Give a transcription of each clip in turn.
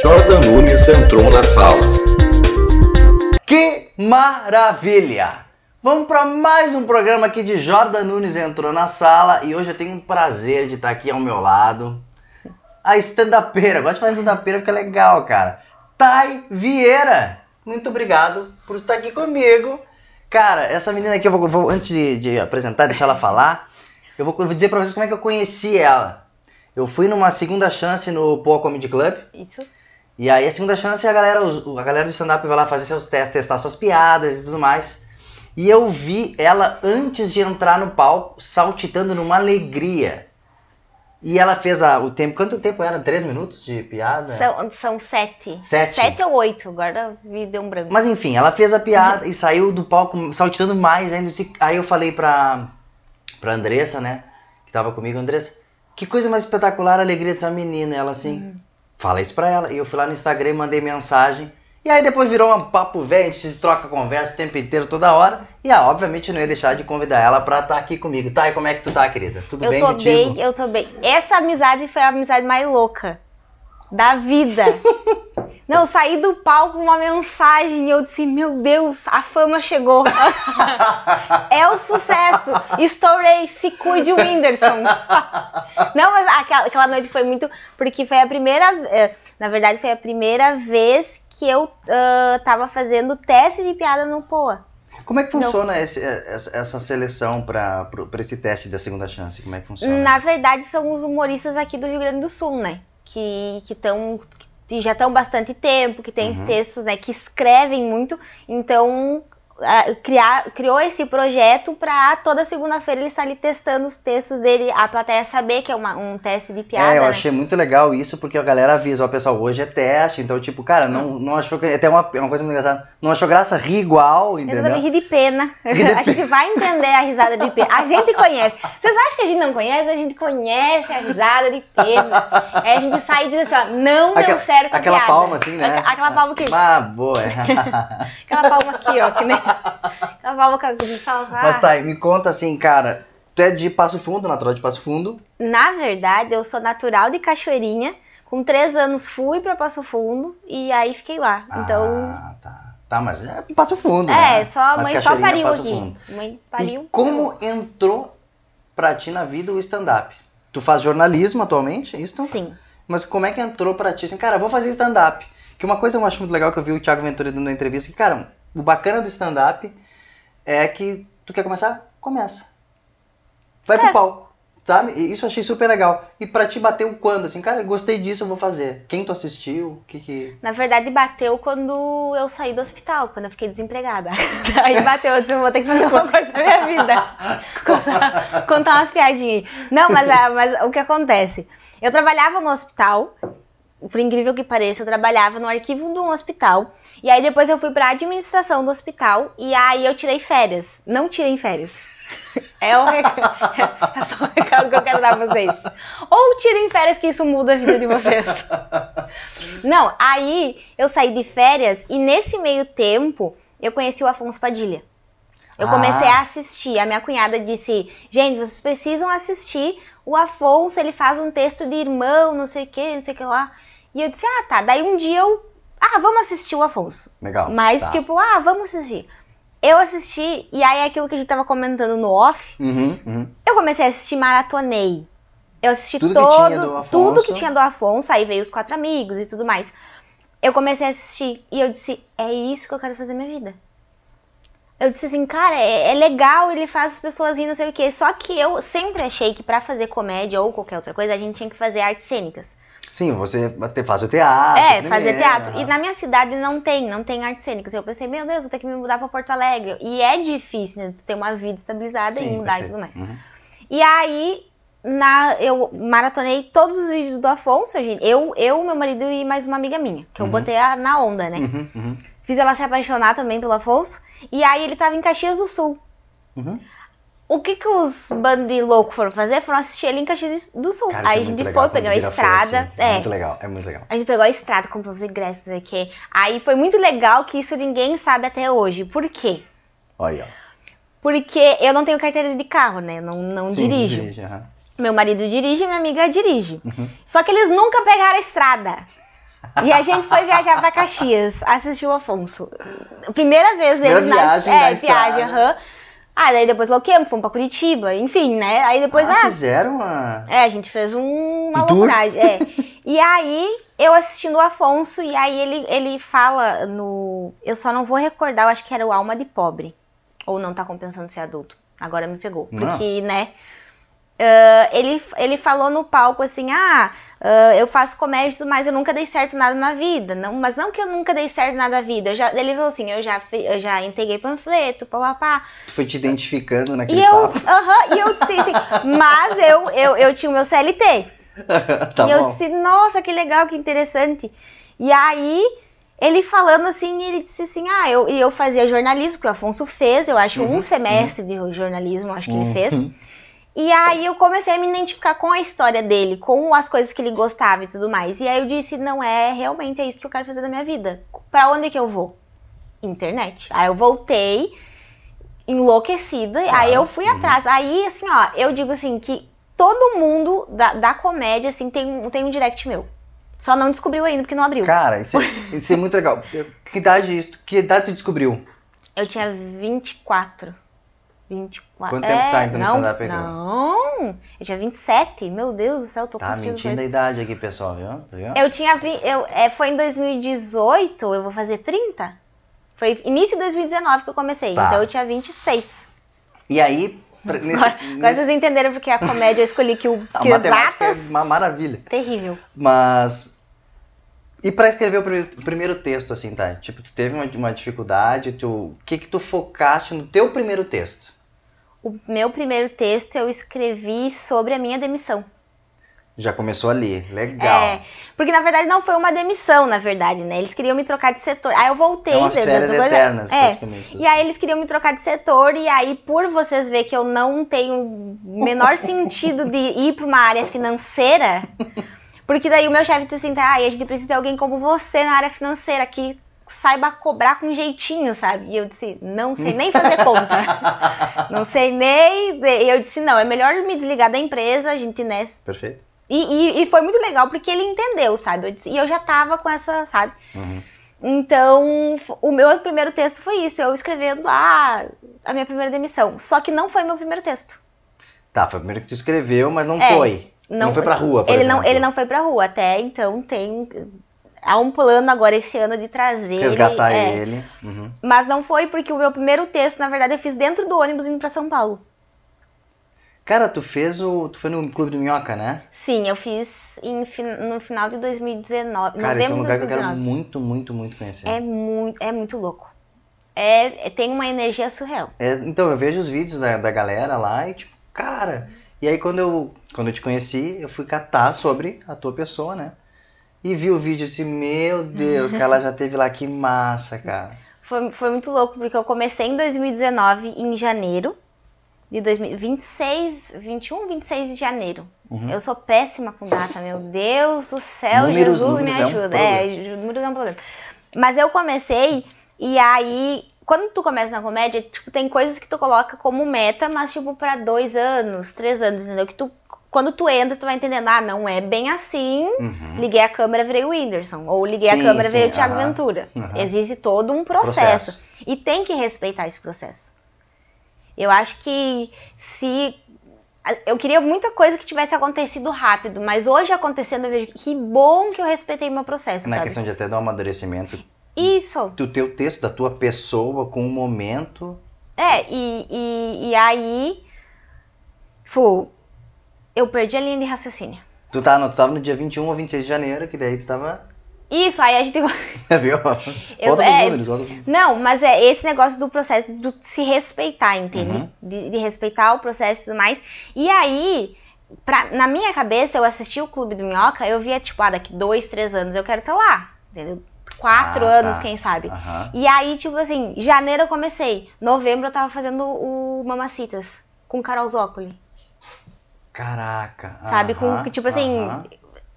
Jordan Nunes entrou na sala. Que maravilha! Vamos para mais um programa aqui de Jordan Nunes entrou na sala e hoje eu tenho um prazer de estar aqui ao meu lado. A stand-upera, gosto de fazer stand-upera porque é legal, cara. Thay Vieira, muito obrigado por estar aqui comigo. Cara, essa menina aqui, eu vou, vou- antes de, de apresentar, deixar ela falar, eu vou, vou dizer pra vocês como é que eu conheci ela. Eu fui numa segunda chance no Poa Comedy Club. Isso. E aí a segunda chance é a galera, a galera do stand-up vai lá fazer seus testes, testar suas piadas e tudo mais. E eu vi ela antes de entrar no palco, saltitando numa alegria. E ela fez a- o tempo. Quanto tempo era? Três minutos de piada? São, são sete. Sete. Sete ou oito. Agora me deu um branco. Mas enfim, ela fez a piada e saiu do palco saltitando mais ainda. Aí eu falei pra, pra Andressa, né? Que tava comigo, Andressa, que coisa mais espetacular a alegria dessa menina. Ela assim, fala isso pra ela. E eu fui lá no Instagram e mandei mensagem. E aí depois virou um papo velho, a gente se troca conversa o tempo inteiro, toda hora. E ah, obviamente não ia deixar de convidar ela pra estar aqui comigo. Tá, e como é que tu tá, querida? Tudo eu bem tô contigo? bem, eu tô bem. Essa amizade foi a amizade mais louca da vida. Não, eu saí do palco com uma mensagem e eu disse, meu Deus, a fama chegou. é o sucesso. Estourei, se cuide Whindersson. Não, mas aquela, aquela noite foi muito. Porque foi a primeira. eh, Na verdade, foi a primeira vez que eu ah, tava fazendo teste de piada no Poa. Como é que Não. funciona esse- essa, essa seleção pra esse teste da segunda chance? Como é que funciona? Na verdade, são os humoristas aqui do Rio Grande do Sul, né? Que que estão que já estão bastante tempo, que tem os Uhum. textos, né? Que escrevem muito. Então, criar, criou esse projeto pra toda segunda-feira ele estar ali testando os textos dele, a plateia saber que é uma- um teste de piada, é, eu né? achei muito legal isso, porque a galera avisa, ó, pessoal, hoje é teste, então, tipo, cara, não, não achou que. Até uma, uma coisa muito engraçada, não achou graça, ri igual, entendeu? Exatamente, ri de pena. Ri de a gente vai entender a risada de pena. A gente conhece. Vocês acham que a gente não conhece? A gente conhece a risada de pena. Aí a gente sai e diz assim, ó, não deu Aquela- certo com a Aquela piada. palma assim, né? Aqu- Aquela palma que... Ah, boa. é. Aquela palma aqui, ó, que nem... A gente fala, ah. Mas tá, me conta assim, cara, tu é de Passo Fundo, natural de Passo Fundo. Na verdade, eu sou natural de Cachoeirinha. Com três anos fui pra Passo Fundo e aí fiquei lá. Então, Ah, tá. Tá, mas é Passo Fundo, é, né? só a Mas mãe só é pariu aqui. Fundo. Mãe pariu. E como entrou pra ti na vida o stand-up? Tu faz jornalismo atualmente, é isso? Sim. Mas como é que entrou pra ti assim, cara, vou fazer stand-up? Que uma coisa eu acho muito legal que eu vi o Thiago Ventura dando uma entrevista, que, cara, o bacana do stand-up é que tu quer começar? Começa. Vai pro É. palco, sabe? Isso eu achei super legal. E pra ti bateu quando? Assim, cara, eu gostei disso, eu vou fazer. Quem tu assistiu? O que que... Na verdade, bateu quando eu saí do hospital, quando eu fiquei desempregada. Aí bateu, eu disse, eu vou ter que fazer uma coisa na minha vida. Contar, contar umas piadinhas. Não, mas, a- mas o que acontece? Eu trabalhava no hospital, por incrível que pareça, eu trabalhava no arquivo de um hospital. E aí depois eu fui pra administração do hospital e aí eu tirei férias. Não tirem férias. É, o recado, é só o recado que eu quero dar pra vocês. Ou tirem férias que isso muda a vida de vocês. Não, aí eu saí de férias e nesse meio tempo eu conheci o Afonso Padilha. Eu Ah. comecei a assistir. A minha cunhada disse: gente, vocês precisam assistir. O Afonso, ele faz um texto de irmão, não sei o que, não sei o que lá. E eu disse: ah, tá. Daí um dia eu. Ah, vamos assistir o Afonso. Legal. Mas, tá. tipo, ah, vamos assistir. Eu assisti, e aí aquilo que a gente tava comentando no off, Uhum, uhum. eu comecei a assistir, maratonei. Eu assisti Tudo que todos, tinha do Afonso. tudo que tinha do Afonso, aí veio os quatro amigos e tudo mais. Eu comecei a assistir e eu disse, é isso que eu quero fazer na minha vida. Eu disse assim, cara, é, é legal, ele faz as pessoas rir, não sei o quê. Só que eu sempre achei que pra fazer comédia ou qualquer outra coisa, a gente tinha que fazer artes cênicas. Sim, você faz o teatro. É, primeiro, fazer teatro. E na minha cidade não tem, não tem artes cênicas. Eu pensei, meu Deus, vou ter que me mudar pra Porto Alegre. E é difícil, né? Ter uma vida estabilizada Sim, e mudar e perfeito. tudo mais. Uhum. E aí, na, eu maratonei todos os vídeos do Afonso. Eu, eu, meu marido e mais uma amiga minha, que eu Uhum. botei a- na onda, né? Uhum, uhum, Fiz ela se apaixonar também pelo Afonso. E aí ele tava em Caxias do Sul. Uhum. O que que os bandos de louco foram fazer? Foram assistir ele em Caxias do Sul. Cara, isso aí é a gente foi, pegou a estrada. assim. É é, muito legal, é muito legal. a gente pegou a estrada, comprou os ingressos aqui. Aí foi muito legal que isso ninguém sabe até hoje. Por quê? Olha, ó. Porque eu não tenho carteira de carro, né? Não, não Sim, dirijo. dirige, aham. Meu marido dirige minha amiga dirige. Uhum. Só que eles nunca pegaram a estrada. E a gente foi viajar pra Caxias, assistiu o Afonso. Primeira vez deles Primeira viagem na é, viagem, estrada. aham. Ah, daí depois loquemos, fomos pra Curitiba, enfim, né? Aí depois, ah, ah, fizeram uma... é, a gente fez um, uma Um loucuragem. É. E aí, eu assistindo o Afonso, e aí ele, ele fala no. Eu só não vou recordar, eu acho que era o Alma de Pobre. Ou não tá compensando ser adulto. Agora me pegou. Não. Porque, né? Ah, ele, ele falou no palco assim: ah, ah, eu faço comércio, mas eu nunca dei certo nada na vida. Não, mas não que eu nunca dei certo nada na vida. Já, ele falou assim: eu já, eu já entreguei panfleto, papapá. Tu foi te identificando naquele E eu, papo. aham, e eu disse assim, mas eu, eu, eu tinha o meu CLT. tá e eu bom. disse, nossa, que legal, que interessante. E aí, ele falando assim, ele disse assim, ah, eu, eu fazia jornalismo, que o Afonso fez, eu acho Uhum, um semestre de jornalismo, acho que ele fez. E aí eu comecei a me identificar com a história dele, com as coisas que ele gostava e tudo mais. E aí eu disse, não é, realmente é isso que eu quero fazer da minha vida. Pra onde que eu vou? Internet. Aí eu voltei enlouquecida, Claro. aí eu fui Uhum. atrás. Aí, assim, ó, eu digo assim, que todo mundo da, da comédia, assim, tem, um- tem um direct meu. Só não descobriu ainda, porque não abriu. Cara, isso é, isso é muito legal. Que idade isso? Que idade tu descobriu? Eu tinha 24. 24. Quanto tempo é, tá, então, no não, stand-up aí, Não, eu tinha 27. Meu Deus do céu, eu tô Tá confusa. mentindo a idade aqui, pessoal, viu? Tá? Eu tinha. Vi, eu, é, foi em 2018, eu vou fazer 30? Foi início de 2019 que eu comecei. Tá. Então eu tinha 26. E aí, pra- nesse, Agora, agora nesse- vocês entenderam porque a comédia eu escolhi que, o, a que é exatas. uma maravilha. Terrível. Mas. E pra escrever o primeiro, primeiro texto, assim, tá? Tipo, tu teve uma, uma dificuldade, tu. O que que tu focaste no teu primeiro texto? O meu primeiro texto eu escrevi sobre a minha demissão. Já começou ali. Legal. É, porque na verdade não foi uma demissão, na verdade, né? Eles queriam me trocar de setor. Aí eu voltei. É umas férias eternas, É. E aí eles queriam me trocar de setor, e aí, por vocês verem que eu não tenho o menor sentido de ir para uma área financeira, porque daí o meu chefe disse assim, tá, a gente precisa de alguém como você na área financeira, que saiba cobrar com jeitinho, sabe? E eu disse, não sei nem fazer conta. não sei nem. E eu disse, não, é melhor me desligar da empresa, a gente, né? Perfeito. E, e, e foi muito legal, porque ele entendeu, sabe? Eu disse- e eu já tava com essa, sabe? Uhum. Então, o meu primeiro texto foi isso, eu escrevendo ah, a minha primeira demissão. Só que não foi meu primeiro texto. Tá, foi o primeiro que tu escreveu, mas não É, foi. Não, foi pra rua, por ele exemplo. não, ele não foi pra rua. Até então tem. Há um plano agora esse ano de trazer. Resgatar ele, é. ele. Uhum. Mas não foi porque o meu primeiro texto, na verdade, eu fiz dentro do ônibus indo pra São Paulo. Cara, tu fez o. Tu foi no Clube do Minhoca, né? Sim, eu fiz em no final de 2019. Cara, esse é um lugar que eu quero 2019. muito, muito, muito conhecer. É muito, é muito louco. É, é- tem uma energia surreal. É, então, eu vejo os vídeos da, da galera lá e, tipo, cara. E aí, quando eu, quando eu te conheci, eu fui catar sobre a tua pessoa, né? E vi o vídeo assim, meu Deus, que ela já teve lá, que massa, cara. Foi, foi muito louco, porque eu comecei em 2019, em janeiro de 2026, 21, 26 de janeiro. Uhum. Eu sou péssima com data, meu Deus do céu, Números- Jesus me números é um ajuda. problema. É, números é um problema. Mas eu comecei, e aí, quando tu começa na comédia, tipo, tem coisas que tu coloca como meta, mas tipo, pra dois anos, três anos, entendeu? Que tu, quando tu entra, tu vai entendendo, ah, não é bem assim. Uhum. Liguei a câmera, virei o Whindersson. Ou liguei Sim, a câmera, sim, virei o Thiago aham, Ventura. aham. Existe todo um processo. E tem que respeitar esse processo. Eu acho que se. Eu queria muita coisa que tivesse acontecido rápido, mas hoje acontecendo eu vejo que bom que eu respeitei meu processo, Na sabe? questão de até dar um amadurecimento Isso. do teu texto, da tua pessoa, com o momento. É, e, e, e aí. Fu, eu perdi a linha de raciocínio. Tu, tá, no, tu tava no dia 21 ou 26 de janeiro, que daí tu tava. Isso, aí a gente. Viu? Eu- volta é, números, volta pros- Não, mas é esse negócio do processo de se respeitar, entende? Uhum. De, de respeitar o processo e tudo mais. E aí, pra- na minha cabeça, eu assisti o Clube do Minhoca, eu via, tipo, ah, daqui dois, três anos eu quero estar lá. Entendeu? Quatro Ah, anos, tá. quem sabe. Aham. E aí, tipo assim, janeiro eu comecei. Novembro eu tava fazendo o Mamacitas com Carol Zócoli. Caraca. Sabe? Com, aham, que, tipo assim, aham.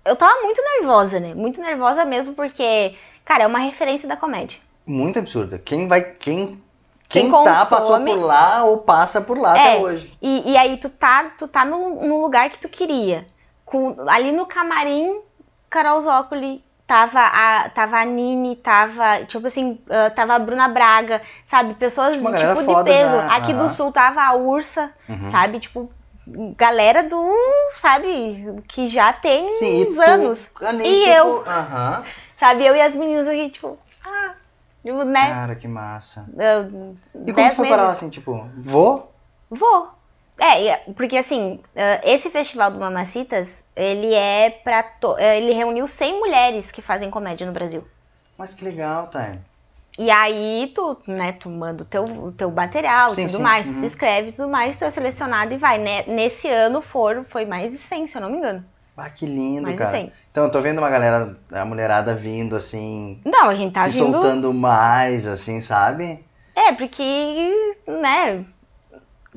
eu tava muito nervosa, né? Muito nervosa mesmo, porque, cara, é uma referência da comédia. Muito absurda. Quem vai. Quem Quem, quem tá passou por lá ou passa por lá É. até hoje. E, e aí tu tá, tu tá no, no lugar que tu queria. Com, ali no camarim, Carol Zócoli, tava a, tava a Nini, tava, tipo assim, ah, tava a Bruna Braga, sabe? Pessoas Tipo, de tipo peso. já, Aqui aham. do sul tava a Ursa, Uhum. sabe? Tipo, galera do, sabe, que já tem uns anos. E tipo, eu. Aham. Sabe? Eu e as meninas aqui, tipo, ah, tipo, né? Cara, que massa. ah, E como foi parar lá meses. assim, tipo, vou? Vou. É, porque assim, ah, esse festival do Mamacitas, ele é pra. to- eh, Ele reuniu 100 mulheres que fazem comédia no Brasil. Mas que legal, tá? E aí tu, né, tu manda o teu, o teu material Sim, e tudo sim, mais, tu uhum. se inscreve e tudo mais, tu é selecionado e vai, né? Nesse ano foram, foi mais de 100, se eu não me engano. Ah, que lindo, mais cara. de 100. Então, eu tô vendo uma galera, a mulherada vindo, assim, Não, a gente tá se vindo. soltando mais, assim, sabe? É, porque, né,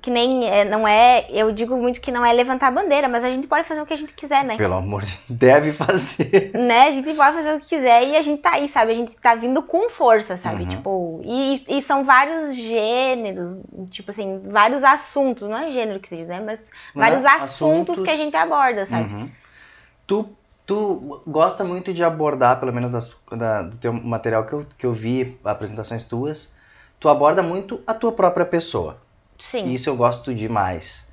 que nem, é, não é, eu digo muito que não é levantar a bandeira, mas a gente pode fazer o que a gente quiser, né? Pelo amor de Deve fazer. né? A gente pode fazer o que quiser e a gente tá aí, sabe? A gente tá vindo com força, sabe? Uhum. Tipo, e, e são vários gêneros, tipo assim, vários assuntos, não é gênero que se diz, né? Mas vários Né? assuntos, que a gente aborda, sabe? Uhum. Tu, tu gosta muito de abordar, pelo menos das- da- do teu material que eu, que eu vi, apresentações tuas, tu aborda muito a tua própria pessoa. Sim, Isso eu gosto demais.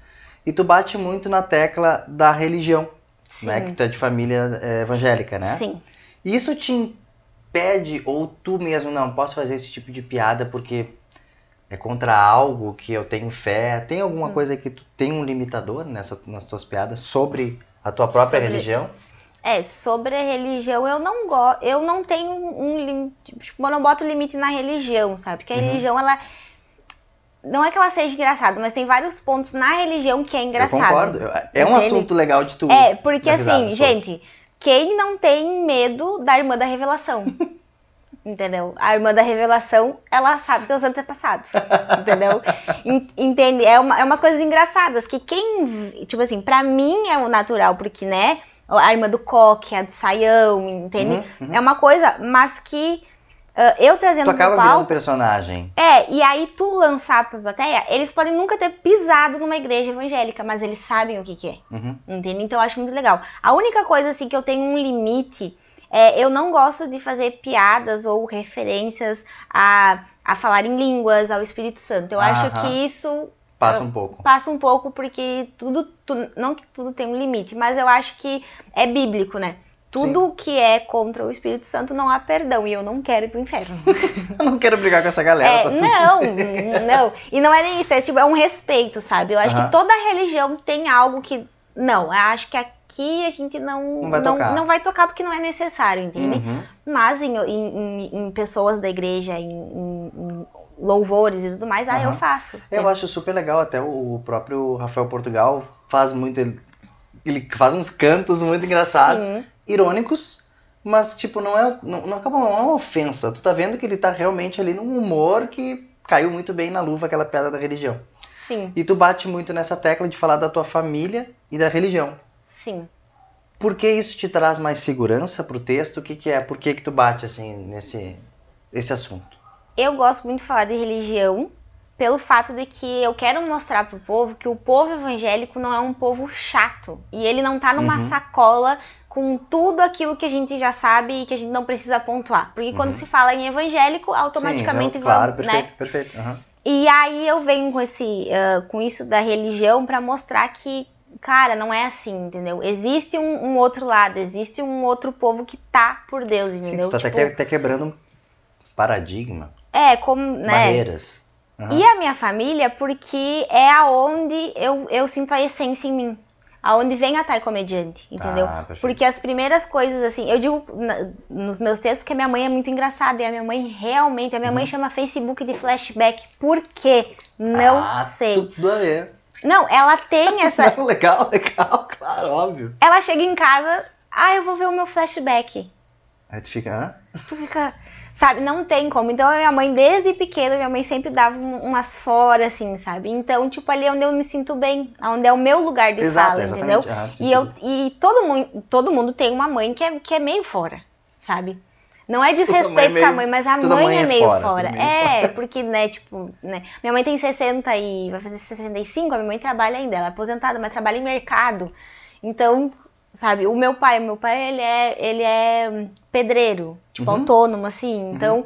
E tu bate muito na tecla da religião, sim, né? Que tu é de família é, evangélica, né? sim. Isso te impede, ou tu mesmo, não, posso fazer esse tipo de piada porque é contra algo que eu tenho fé? Tem alguma Hum. coisa que tu tem um limitador nessa, nas tuas piadas sobre a tua própria Sobre- religião? É, sobre a religião, eu não gosto, eu não tenho um limite, tipo, eu não boto limite na religião, sabe? Porque a Uhum. religião, ela, não é que ela seja engraçada, mas tem vários pontos na religião que é engraçado. Eu concordo. Eu- É um Entende? assunto legal de tu. É, porque assim, sobre. gente, quem não tem medo da irmã da revelação? Entendeu? A irmã da revelação, ela sabe teus antepassados. Entendeu? En- Entende? É, uma, é umas coisas engraçadas que quem. Tipo assim, pra mim é o natural, porque, né? A irmã do coque, a do saião, entende? Uhum, uhum. É uma coisa, mas que eu trazendo Tu acaba virando palco. personagem. É, e aí tu lançar pra plateia, eles podem nunca ter pisado numa igreja evangélica, mas eles sabem o que, que é. Uhum. Entende? Então eu acho muito legal. A única coisa assim que eu tenho um limite é eu não gosto de fazer piadas ou referências a, a falar em línguas, ao Espírito Santo. Eu acho que isso Passa um pouco. passa um pouco porque tudo, tu- não que tudo tem um limite, mas eu acho que é bíblico, né? Tudo que é contra o Espírito Santo não há perdão e eu não quero ir pro inferno. Eu não quero brigar com essa galera. É, tá não, não. E não é nem isso, é, tipo, é um respeito, sabe? Eu acho que toda religião tem algo que. Não, eu acho que aqui a gente não, Não vai tocar. não vai tocar porque não é necessário, entende? Uhum. Mas em, em, em- pessoas da igreja, em, em- louvores e tudo mais, ah, eu Aham. faço. Eu acho super legal, até o próprio Rafael Portugal faz muito. Ele, ele faz uns cantos muito engraçados, Sim, irônicos, mas tipo, não é. Não, não acaba não é uma ofensa. Tu tá vendo que ele tá realmente ali num humor que caiu muito bem na luva aquela piada da religião. sim, E tu bate muito nessa tecla de falar da tua família e da religião. sim. Por que isso te traz mais segurança pro texto? O que, que é? Por que, que tu bate assim nesse esse assunto? Eu gosto muito de falar de religião pelo fato de que eu quero mostrar pro povo que o povo evangélico não é um povo chato. E ele não tá numa Uhum. sacola com tudo aquilo que a gente já sabe e que a gente não precisa pontuar. Porque quando Uhum. se fala em evangélico, automaticamente Sim, não, claro, vamos, né? perfeito, perfeito. aham. E aí eu venho com esse, ah, com isso da religião pra mostrar que, cara, não é assim, entendeu? Existe um, um outro lado, existe um outro povo que tá por Deus, Sim, entendeu? tu tá até, Tipo, até quebrando um paradigma, é como, né? barreiras. Aham. E a minha família, porque é aonde eu, eu sinto a essência em mim. Aonde vem a Thay comediante, entendeu? Ah. Porque as primeiras coisas, assim, eu digo na- nos meus textos que a minha mãe é muito engraçada. E a minha mãe realmente, a minha mãe Uhum. chama Facebook de flashback. Por quê? Não Ah, sei. Tudo a ver. Não, ela tem essa. Não, legal, legal, claro, óbvio. ela chega em casa, ah, eu vou ver o meu flashback. Aí tu fica, hã? Tu fica. Sabe, não tem como. Então, a minha mãe, desde pequena, minha mãe sempre dava um- umas fora, assim, sabe? Então, tipo, ali é onde eu me sinto bem. Onde é o meu lugar de Exato, fala, entendeu? aham, E, eu, e todo, mundo, todo mundo tem uma mãe que é, que é meio fora, sabe? Não é mãe é desrespeito meio- com a mãe, mas a mãe, mãe é é meio fora, fora. meio É, porque, né, tipo, né? Minha mãe tem 60 e vai fazer 65, a minha mãe trabalha ainda, ela é aposentada, mas trabalha em mercado. Então, sabe, o meu pai, meu pai, ele é, ele é pedreiro, tipo, Uhum. autônomo, assim, então...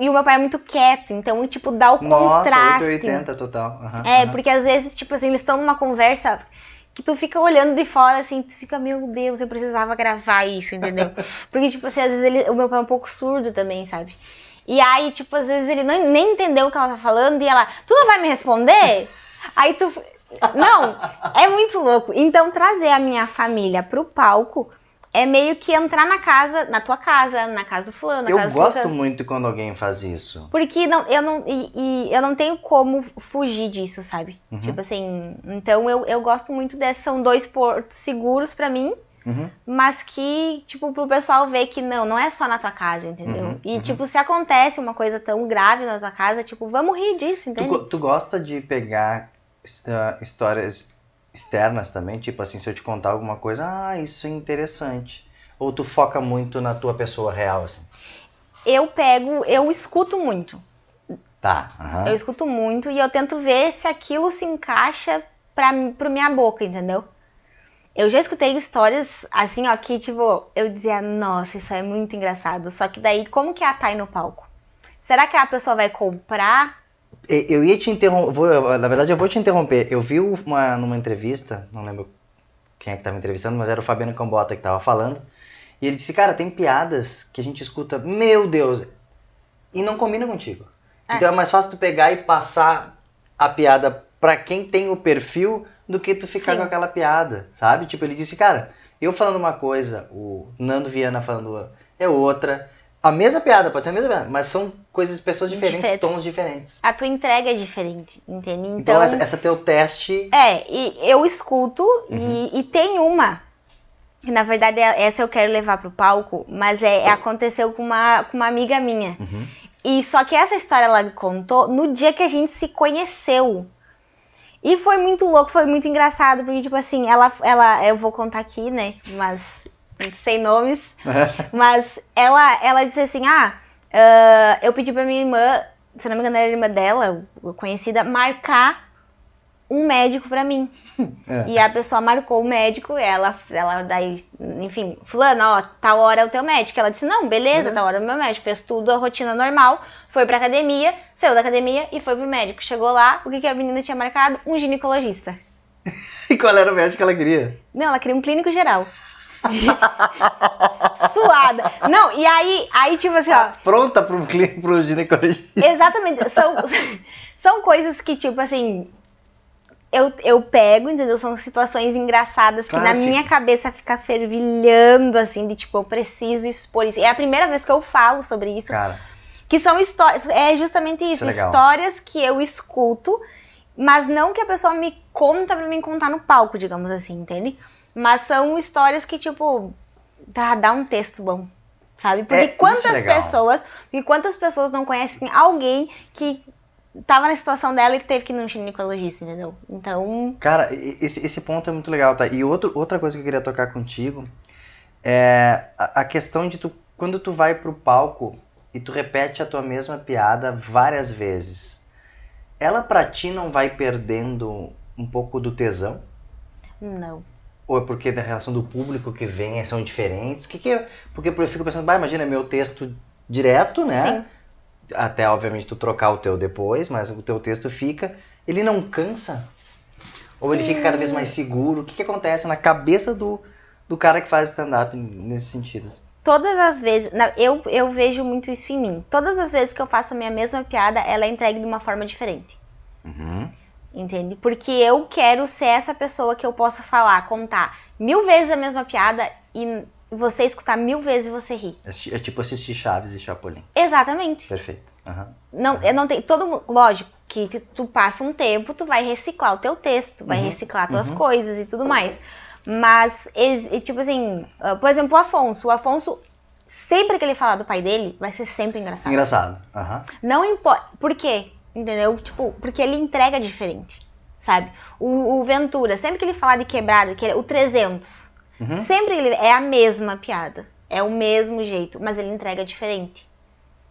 E o meu pai é muito quieto, então, tipo, dá o Nossa, contraste. 880 total. Aham, É, porque às vezes, tipo assim, eles estão numa conversa que tu fica olhando de fora, assim, tu fica, meu Deus, eu precisava gravar isso, entendeu? Porque, tipo assim, às vezes ele, o meu pai é um pouco surdo também, sabe? E aí, tipo, às vezes ele não, nem entendeu o que ela tá falando e ela, tu não vai me responder? Aí tu. Não, é muito louco. Então, trazer a minha família pro palco é meio que entrar na casa, na tua casa, na casa do fulano, na Eu casa do gosto muito quando alguém faz isso. Porque não, eu não, e, e eu não tenho como fugir disso, sabe? Uhum. Tipo assim, então eu, eu gosto muito desses, são dois portos seguros pra mim, Uhum. mas que, tipo, pro pessoal ver que não, não é só na tua casa, entendeu? Uhum, E, uhum. tipo, se acontece uma coisa tão grave na tua casa, tipo, vamos rir disso, Tu, entende? go- tu gosta de pegar histórias externas também? Tipo assim, se eu te contar alguma coisa, ah, isso é interessante. Ou tu foca muito na tua pessoa real, assim? Eu pego, eu escuto muito. Tá. aham. Eu escuto muito e eu tento ver se aquilo se encaixa pra, pro minha boca, entendeu? Eu já escutei histórias assim, ó, que tipo, eu dizia, nossa, isso é muito engraçado. Só que daí, como que é a Thay no palco? Será que a pessoa vai comprar? Eu ia te interromper, na verdade eu vou te interromper. Eu vi uma, numa entrevista, não lembro quem é que estava entrevistando, mas era o Fabiano Cambota que estava falando. E ele disse, cara, tem piadas que a gente escuta, meu Deus, e não combina contigo. É. Então é mais fácil tu pegar e passar a piada pra quem tem o perfil do que tu ficar Sim. com aquela piada, sabe? Tipo, ele disse, cara, eu falando uma coisa, o Nando Viana falando é outra. A mesma piada, pode ser a mesma piada, mas são coisas, pessoas diferentes, Diferente. tons diferentes. A tua entrega é diferente, entende? Então, Então, essa, essa teu teste. é, e eu escuto Uhum. e, e tem uma. que Na verdade, é- essa eu quero levar pro palco, mas é, aconteceu com uma, com uma amiga minha. Uhum. E só que essa história ela contou no dia que a gente se conheceu. E foi muito louco, foi muito engraçado, porque, tipo assim, ela, ela eu vou contar aqui, né? Mas sem nomes. Mas ela, ela disse assim: ah, ah, eu pedi pra minha irmã, se não me engano, era a irmã dela, conhecida, marcar um médico pra mim. É. E a pessoa marcou o médico, ela, ela daí, enfim, fulano, ó, tal hora é o teu médico. Ela disse, não, beleza, Beleza. tal hora é o meu médico. Fez tudo a rotina normal, foi pra academia, saiu da academia e foi pro médico. Chegou lá, o que, que a menina tinha marcado? Um ginecologista. E qual era o médico que ela queria? Não, ela queria um clínico geral. Suada. Não, e aí, aí tipo assim, ó, Pronta pro, pro ginecologista. Exatamente. São, são coisas que, tipo assim, eu, eu pego, entendeu? São situações engraçadas que Claro na que- minha cabeça fica fervilhando, assim, de tipo, eu preciso expor isso. É a primeira vez que eu falo sobre isso. Cara, Que são histórias. É justamente isso. Isso é histórias que eu escuto, mas não que a pessoa me conta pra mim contar no palco, digamos assim, entende? Mas são histórias que, tipo, dá, dá um texto bom. Sabe? Porque É, é quantas pessoas. Porque quantas pessoas não conhecem alguém que tava na situação dela e teve que ir num ginecologista, entendeu? Então. cara, e- esse, esse ponto é muito legal, tá? E outro, outra coisa que eu queria tocar contigo é a, a questão de tu, quando tu vai pro palco e tu repete a tua mesma piada várias vezes, ela pra ti não vai perdendo um pouco do tesão? Não. Ou é porque da relação do público que vem são diferentes? Que que é? Porque eu fico pensando, bah, imagina meu texto direto, né? Sim. Até, obviamente, tu trocar o teu depois, mas o teu texto fica. Ele não cansa? Ou ele fica cada vez mais seguro? O que, que acontece na cabeça do, do cara que faz stand-up nesse sentido? Todas as vezes. eu, eu vejo muito isso em mim. Todas as vezes que eu faço a minha mesma piada, ela é entregue de uma forma diferente. Uhum. Entende? Porque eu quero ser essa pessoa que eu possa falar, contar mil vezes a mesma piada e você escutar mil vezes e você rir. É, ti- tipo assistir Chaves e Chapolin. Exatamente. Perfeito. Aham. Não, eu não tenho. Todo. Lógico que tu- passa um tempo, tu vai reciclar o teu texto, tu vai Uhum, reciclar tuas uhum. coisas e tudo mais. Mas, tipo assim, ah, por exemplo, o Afonso. O Afonso, sempre que ele falar do pai dele, vai ser sempre engraçado. Engraçado. Não importa. Por quê? Entendeu? Tipo, porque ele entrega diferente, sabe? O, o Ventura, sempre que ele falar de quebrada, que ele, o 300, Uhum. sempre ele é a mesma piada. É o mesmo jeito, mas ele entrega diferente.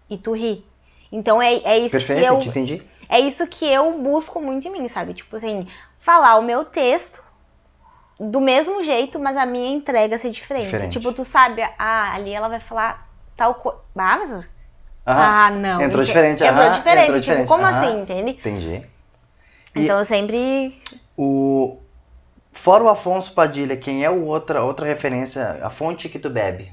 E tu ri. Então é, é isso Perfeito, que eu. te entendi. É isso que eu busco muito em mim, sabe? Tipo assim, falar o meu texto do mesmo jeito, mas a minha entrega ser diferente. Diferente. Tipo, tu sabe, ah, ali ela vai falar tal coisa. Ah, mas. Aham, Ah, não. entrou ente- diferente, Entrou diferente. entrou tipo, diferente, como assim, entende? Entendi. E- Então eu sempre. O... Fora o Afonso Padilha, quem é o outra, outra referência, a fonte que tu bebe?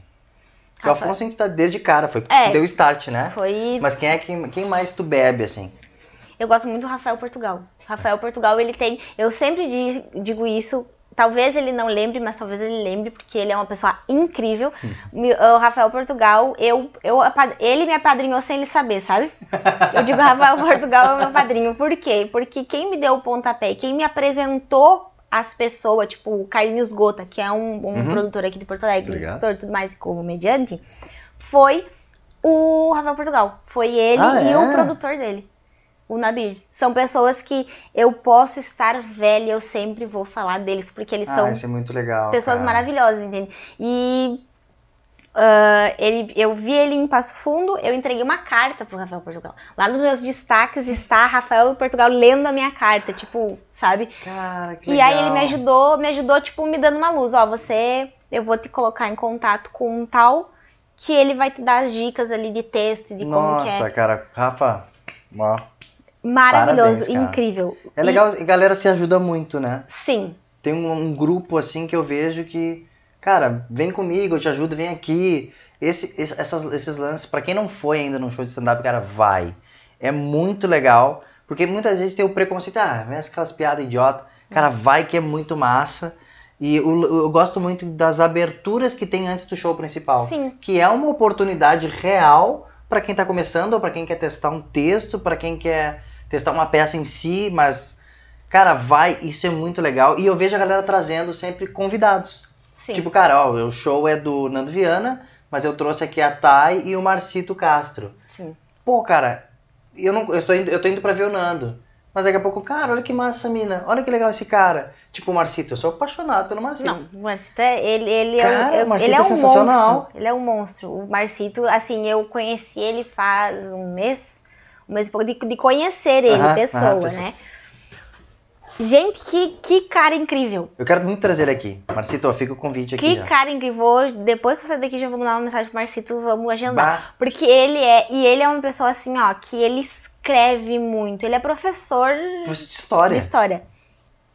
Porque o Rafael. Afonso a gente tá desde cara, foi que É. deu start, né? Foi. Mas quem é quem, quem mais tu bebe, assim? Eu gosto muito do Rafael Portugal. Rafael Portugal, ele tem. Eu sempre di- digo isso. Talvez ele não lembre, mas talvez ele lembre, porque ele é uma pessoa incrível. Me- O Rafael Portugal, eu, eu, ele me apadrinhou sem ele saber, sabe? Eu digo Rafael Portugal é meu padrinho. Por quê? Porque quem me deu o pontapé, quem me apresentou as pessoas, tipo o Carlinhos Gota, que é um, um Uhum. produtor aqui de Porto Alegre, escritor e tudo mais, como mediante, foi o Rafael Portugal. Foi ele Ah, e é? o produtor dele o Nabir. São pessoas que eu posso estar velha, eu sempre vou falar deles, porque eles são ah, isso é muito legal. pessoas cara. maravilhosas, entende? E ah, ele, eu vi ele em Passo Fundo, eu entreguei uma carta pro Rafael Portugal. Lá nos meus destaques está Rafael Portugal lendo a minha carta, tipo, sabe? Cara, que E legal. aí ele me ajudou, me ajudou, tipo, me dando uma luz. Ó, você, eu vou te colocar em contato com um tal que ele vai te dar as dicas ali de texto, de como que é. Nossa, cara, Rafa, ó. Maravilhoso, Parabéns, incrível. É legal, e a galera se ajuda muito, né? sim, Tem um, um grupo assim que eu vejo que, cara, vem comigo, eu te ajudo, vem aqui. Esse, esse- essas- esses lances, pra quem não foi ainda num show de stand-up, cara, vai. É muito legal, porque muita gente tem o preconceito, ah, mas aquelas piadas idiota. Cara, vai que é muito massa. E o- eu gosto muito das aberturas que tem antes do show principal. sim. Que é uma oportunidade real pra quem tá começando, ou pra quem quer testar um texto, pra quem quer testar uma peça em si, mas cara, vai, isso é muito legal. E eu vejo a galera trazendo sempre convidados. Sim. Tipo, cara, ó, o show é do Nando Viana, mas eu trouxe aqui a Thay e o Marcito Castro. sim. Pô, cara, eu não eu estou indo, eu tô indo pra ver o Nando. Mas daqui a pouco, cara, olha que massa mina. Olha que legal esse cara. Tipo, o Marcito, eu sou apaixonado pelo Marcito. Não, o Marcito, é- ele, ele, Cara, é, um- o Marcito ele é é um sensacional. monstro. Ele é um monstro. O Marcito, assim, eu conheci ele faz um mês, pouco, de, de conhecer ele, Aham, pessoa, pessoa. né? Gente, que, que cara incrível. Eu quero muito trazer ele aqui. Marcito, fica o convite aqui Que já. cara incrível. Hoje, depois que eu sair daqui, já vou mandar uma mensagem pro Marcito, vamos agendar. Bah, Porque ele é, e ele é uma pessoa assim, ó, que ele escreve muito. Ele é professor de história. de história.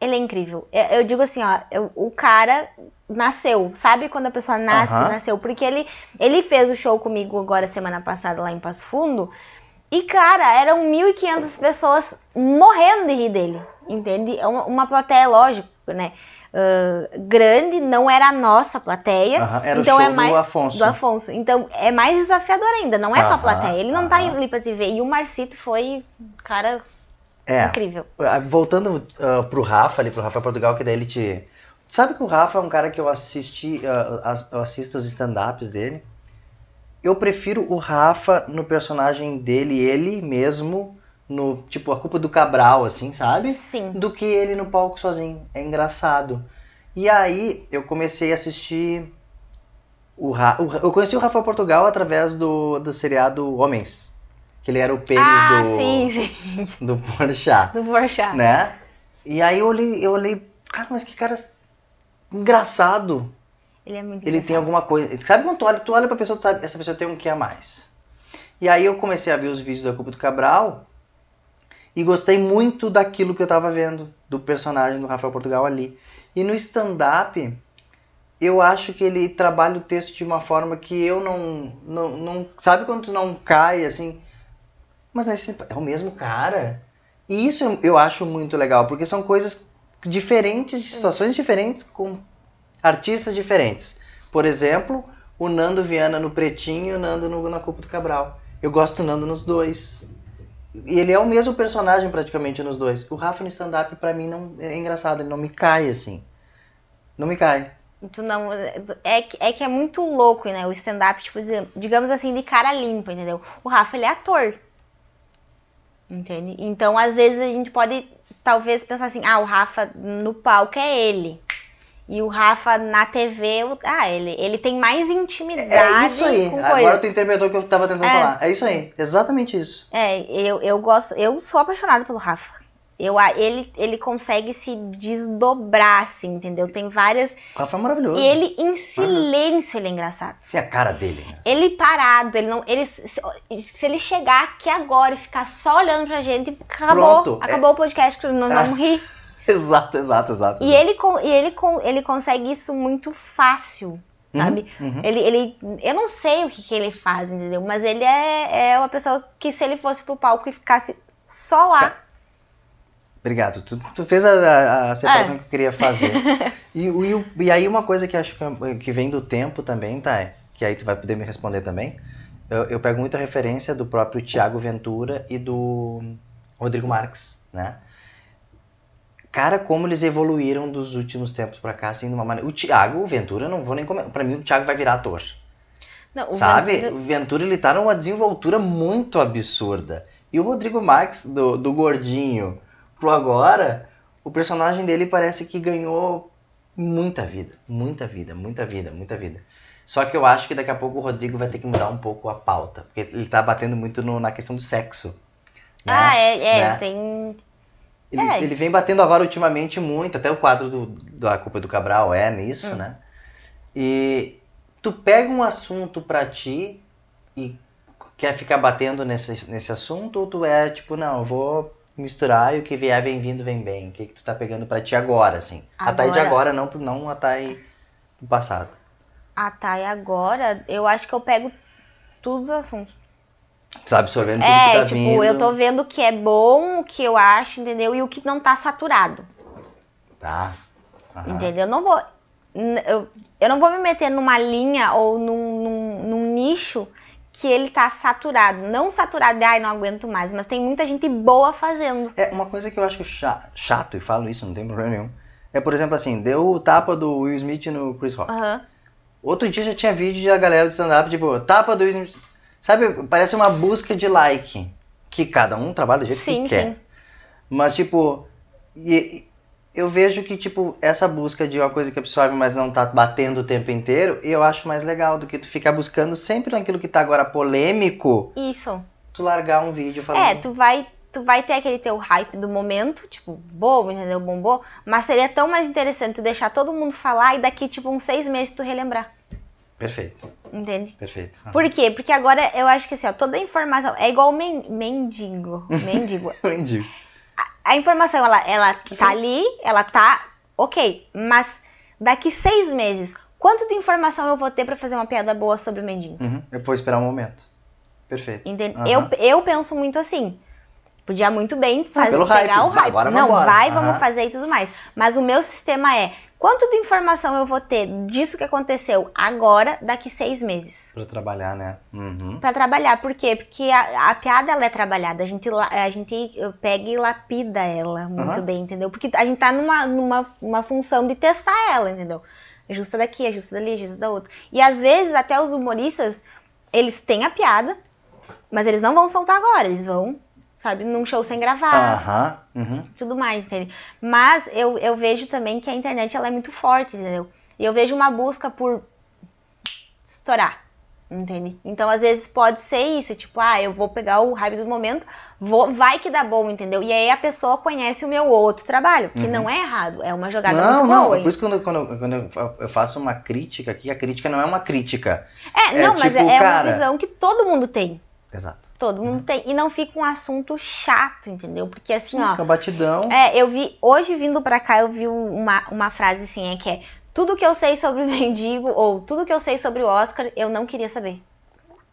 Ele é incrível. Eu, eu digo assim, ó, eu- o cara nasceu. Sabe quando a pessoa nasce, Aham. nasceu? Porque ele, ele fez o show comigo agora semana passada lá em Passo Fundo. E, cara, eram 1.500 pessoas morrendo de rir dele. Entende? É uma, uma plateia, lógico, né? ah, grande, não era a nossa plateia. Era então o show é mais do Afonso. do Afonso. Então é mais desafiador ainda, não é tua Aham, plateia. Ele não tá aham. ali pra te ver. E o Marcito foi, cara, É. incrível. Ah, Voltando ah, pro Rafa, ali pro Rafa Portugal, que daí ele te. Sabe que o Rafa é um cara que eu assisti, as- eu assisto os stand-ups dele. Eu prefiro o Rafa no personagem dele, ele mesmo, no tipo a culpa do Cabral, assim, sabe? Sim. Do que ele no palco sozinho. É engraçado. E aí eu comecei a assistir. O Ra... o Eu conheci o Rafa Portugal através do, do seriado Homens. Que ele era o pênis ah, do, sim, sim. do Porchat Do Porchat. né? E aí eu olhei, eu olhei, cara, mas que cara engraçado. Ele é muito Ele tem alguma coisa. Sabe quando tu olha, tu olha pra pessoa, tu sabe, essa pessoa tem um que a mais. E aí eu comecei a ver os vídeos da Culpa do Cabral e gostei muito daquilo que eu tava vendo, do personagem do Rafael Portugal ali. E no stand-up, eu acho que ele trabalha o texto de uma forma que eu não. não, não sabe quando tu não cai assim? Mas esse é o mesmo cara. E isso eu- eu acho muito legal, porque são coisas diferentes, de situações diferentes, com artistas diferentes. Por exemplo, o Nando Viana no Pretinho e o Nando no, na Culpa do Cabral. Eu gosto do Nando nos dois. E ele é o mesmo personagem praticamente nos dois. O Rafa no stand-up, pra mim, não é engraçado, ele não me cai assim. Não me cai. Tu não, é, que- é que é muito louco, né? O stand-up, tipo, digamos assim, de cara limpa, entendeu? O Rafa, ele é ator. Entende? Então, às vezes, a gente pode, talvez, pensar assim, ah, o Rafa no palco é ele. E o Rafa na TV, ah, ele, ele tem mais intimidade É isso aí. Agora tu interpretou o que eu tava tentando É. falar. É isso aí. Exatamente isso. É, eu, eu gosto, eu sou apaixonada pelo Rafa. Eu, ele, ele consegue se desdobrar, assim, entendeu? Tem várias. O Rafa é maravilhoso. E ele, em silêncio, ele é engraçado. Sim, a cara dele. né? Ele parado, ele não. Ele, se, se ele chegar aqui agora e ficar só olhando pra gente, acabou. Pronto, é. Acabou o podcast, não É. vamos rir. Exato, exato, exato. E ele, e ele, ele consegue isso muito fácil, sabe? Uhum. Ele, ele, eu não sei o que, que ele faz, entendeu? Mas ele é, é uma pessoa que se ele fosse pro palco e ficasse só lá, Obrigado. Tu, tu fez a, a- separação É. que eu queria fazer. e, e, e aí uma coisa que acho que, que vem do tempo também, tá? Que aí tu vai poder me responder também. Eu, eu pego muita referência do próprio Tiago Ventura e do Rodrigo Marques, né? Cara, como eles evoluíram dos últimos tempos pra cá, assim, de uma maneira... O Tiago Ventura, eu não vou nem comentar. Pra mim, o Tiago vai virar ator. Não, o Sabe? Ventura- O Ventura, ele tá numa desenvoltura muito absurda. E o Rodrigo Marques, do, do gordinho pro agora, o personagem dele parece que ganhou muita vida. Muita vida, muita vida, muita vida. Só que eu acho que daqui a pouco o Rodrigo vai ter que mudar um pouco a pauta. Porque ele tá batendo muito no- na questão do sexo. né? Ah, é, é, Né? tem. Ele, É. ele vem batendo agora ultimamente muito, até o quadro do, da Culpa do Cabral é nisso, Hum. né? E tu pega um assunto pra ti e quer ficar batendo nesse, nesse assunto, ou tu é tipo, não, eu vou misturar e o que vier vem vindo, vem bem. O que, que tu tá pegando pra ti agora, assim? A Thay de Agora. agora, não, não a Thay do passado. Tá. E agora, eu acho que eu pego todos os assuntos. Tá absorvendo tudo É, que tá tipo, vindo. eu tô vendo o que é bom, o que eu acho, entendeu? E o que não tá saturado. Tá. Aham. Entendeu? Eu não vou. Eu, eu não vou me meter numa linha ou num, num, num nicho que ele tá saturado. Não saturado de ai, não aguento mais, mas tem muita gente boa fazendo. É, uma coisa que eu acho cha- chato, e falo isso, não tem problema nenhum, é, por exemplo, assim, deu o tapa do Will Smith no Chris Rock. Aham. Outro dia já tinha vídeo da galera do stand-up, tipo, tapa do Will Smith. Sabe, parece uma busca de like, que cada um trabalha do jeito Sim, que quer. sim. Mas, tipo, eu vejo que, tipo, essa busca de uma coisa que absorve, mas não tá batendo o tempo inteiro, eu acho mais legal do que tu ficar buscando sempre naquilo que tá agora polêmico, Isso. tu largar um vídeo falando... É, tu vai, tu vai ter aquele teu hype do momento, tipo, bom, entendeu? Bombou. Mas seria tão mais interessante tu deixar todo mundo falar e daqui, tipo, uns seis meses tu relembrar. Perfeito, Entende? perfeito. Por quê? Porque agora eu acho que assim, ó, toda a informação é igual men mendigo. Mendigo. Entendi. A informação, ela, ela tá ali, ela tá ok. Mas daqui seis meses, quanto de informação eu vou ter pra fazer uma piada boa sobre o mendigo? Uhum, Eu vou esperar um momento. Perfeito. Entende? Aham. Eu, eu penso muito assim. Podia muito bem fazer, pelo pegar hype. o hype. Agora Não, vai, vamos fazer e tudo mais. Mas o meu sistema é: quanto de informação eu vou ter disso que aconteceu agora, daqui seis meses? Pra trabalhar, né? Uhum. Pra trabalhar. Por quê? Porque a, a piada ela é trabalhada. A gente, a gente pega e lapida ela muito Aham. bem, entendeu? Porque a gente tá numa, numa uma função de testar ela, entendeu? Ajusta daqui, ajusta dali, ajusta da outra. E às vezes até os humoristas, eles têm a piada, mas eles não vão soltar agora. Eles vão, sabe, num show sem gravar. Uhum. tudo mais, entende? Mas eu, eu vejo também que a internet ela é muito forte, entendeu? E eu vejo uma busca por estourar, entende? Então, às vezes pode ser isso, tipo, ah, eu vou pegar o hype do momento, vou, vai que dá bom, entendeu? E aí a pessoa conhece o meu outro trabalho, que Uhum. não é errado, é uma jogada Não, muito não. boa. É por isso que quando, quando, quando eu- faço uma crítica aqui, a crítica não é uma crítica. É, é não, mas tipo, é, é cara- uma visão que todo mundo tem. Exato. Todo mundo tem. E não fica um assunto chato, entendeu? Porque assim, ó. Fica batidão. É, eu vi, hoje vindo pra cá, eu vi uma, uma frase assim, é que é tudo que eu sei sobre o mendigo, ou tudo que eu sei sobre o Oscar, eu não queria saber.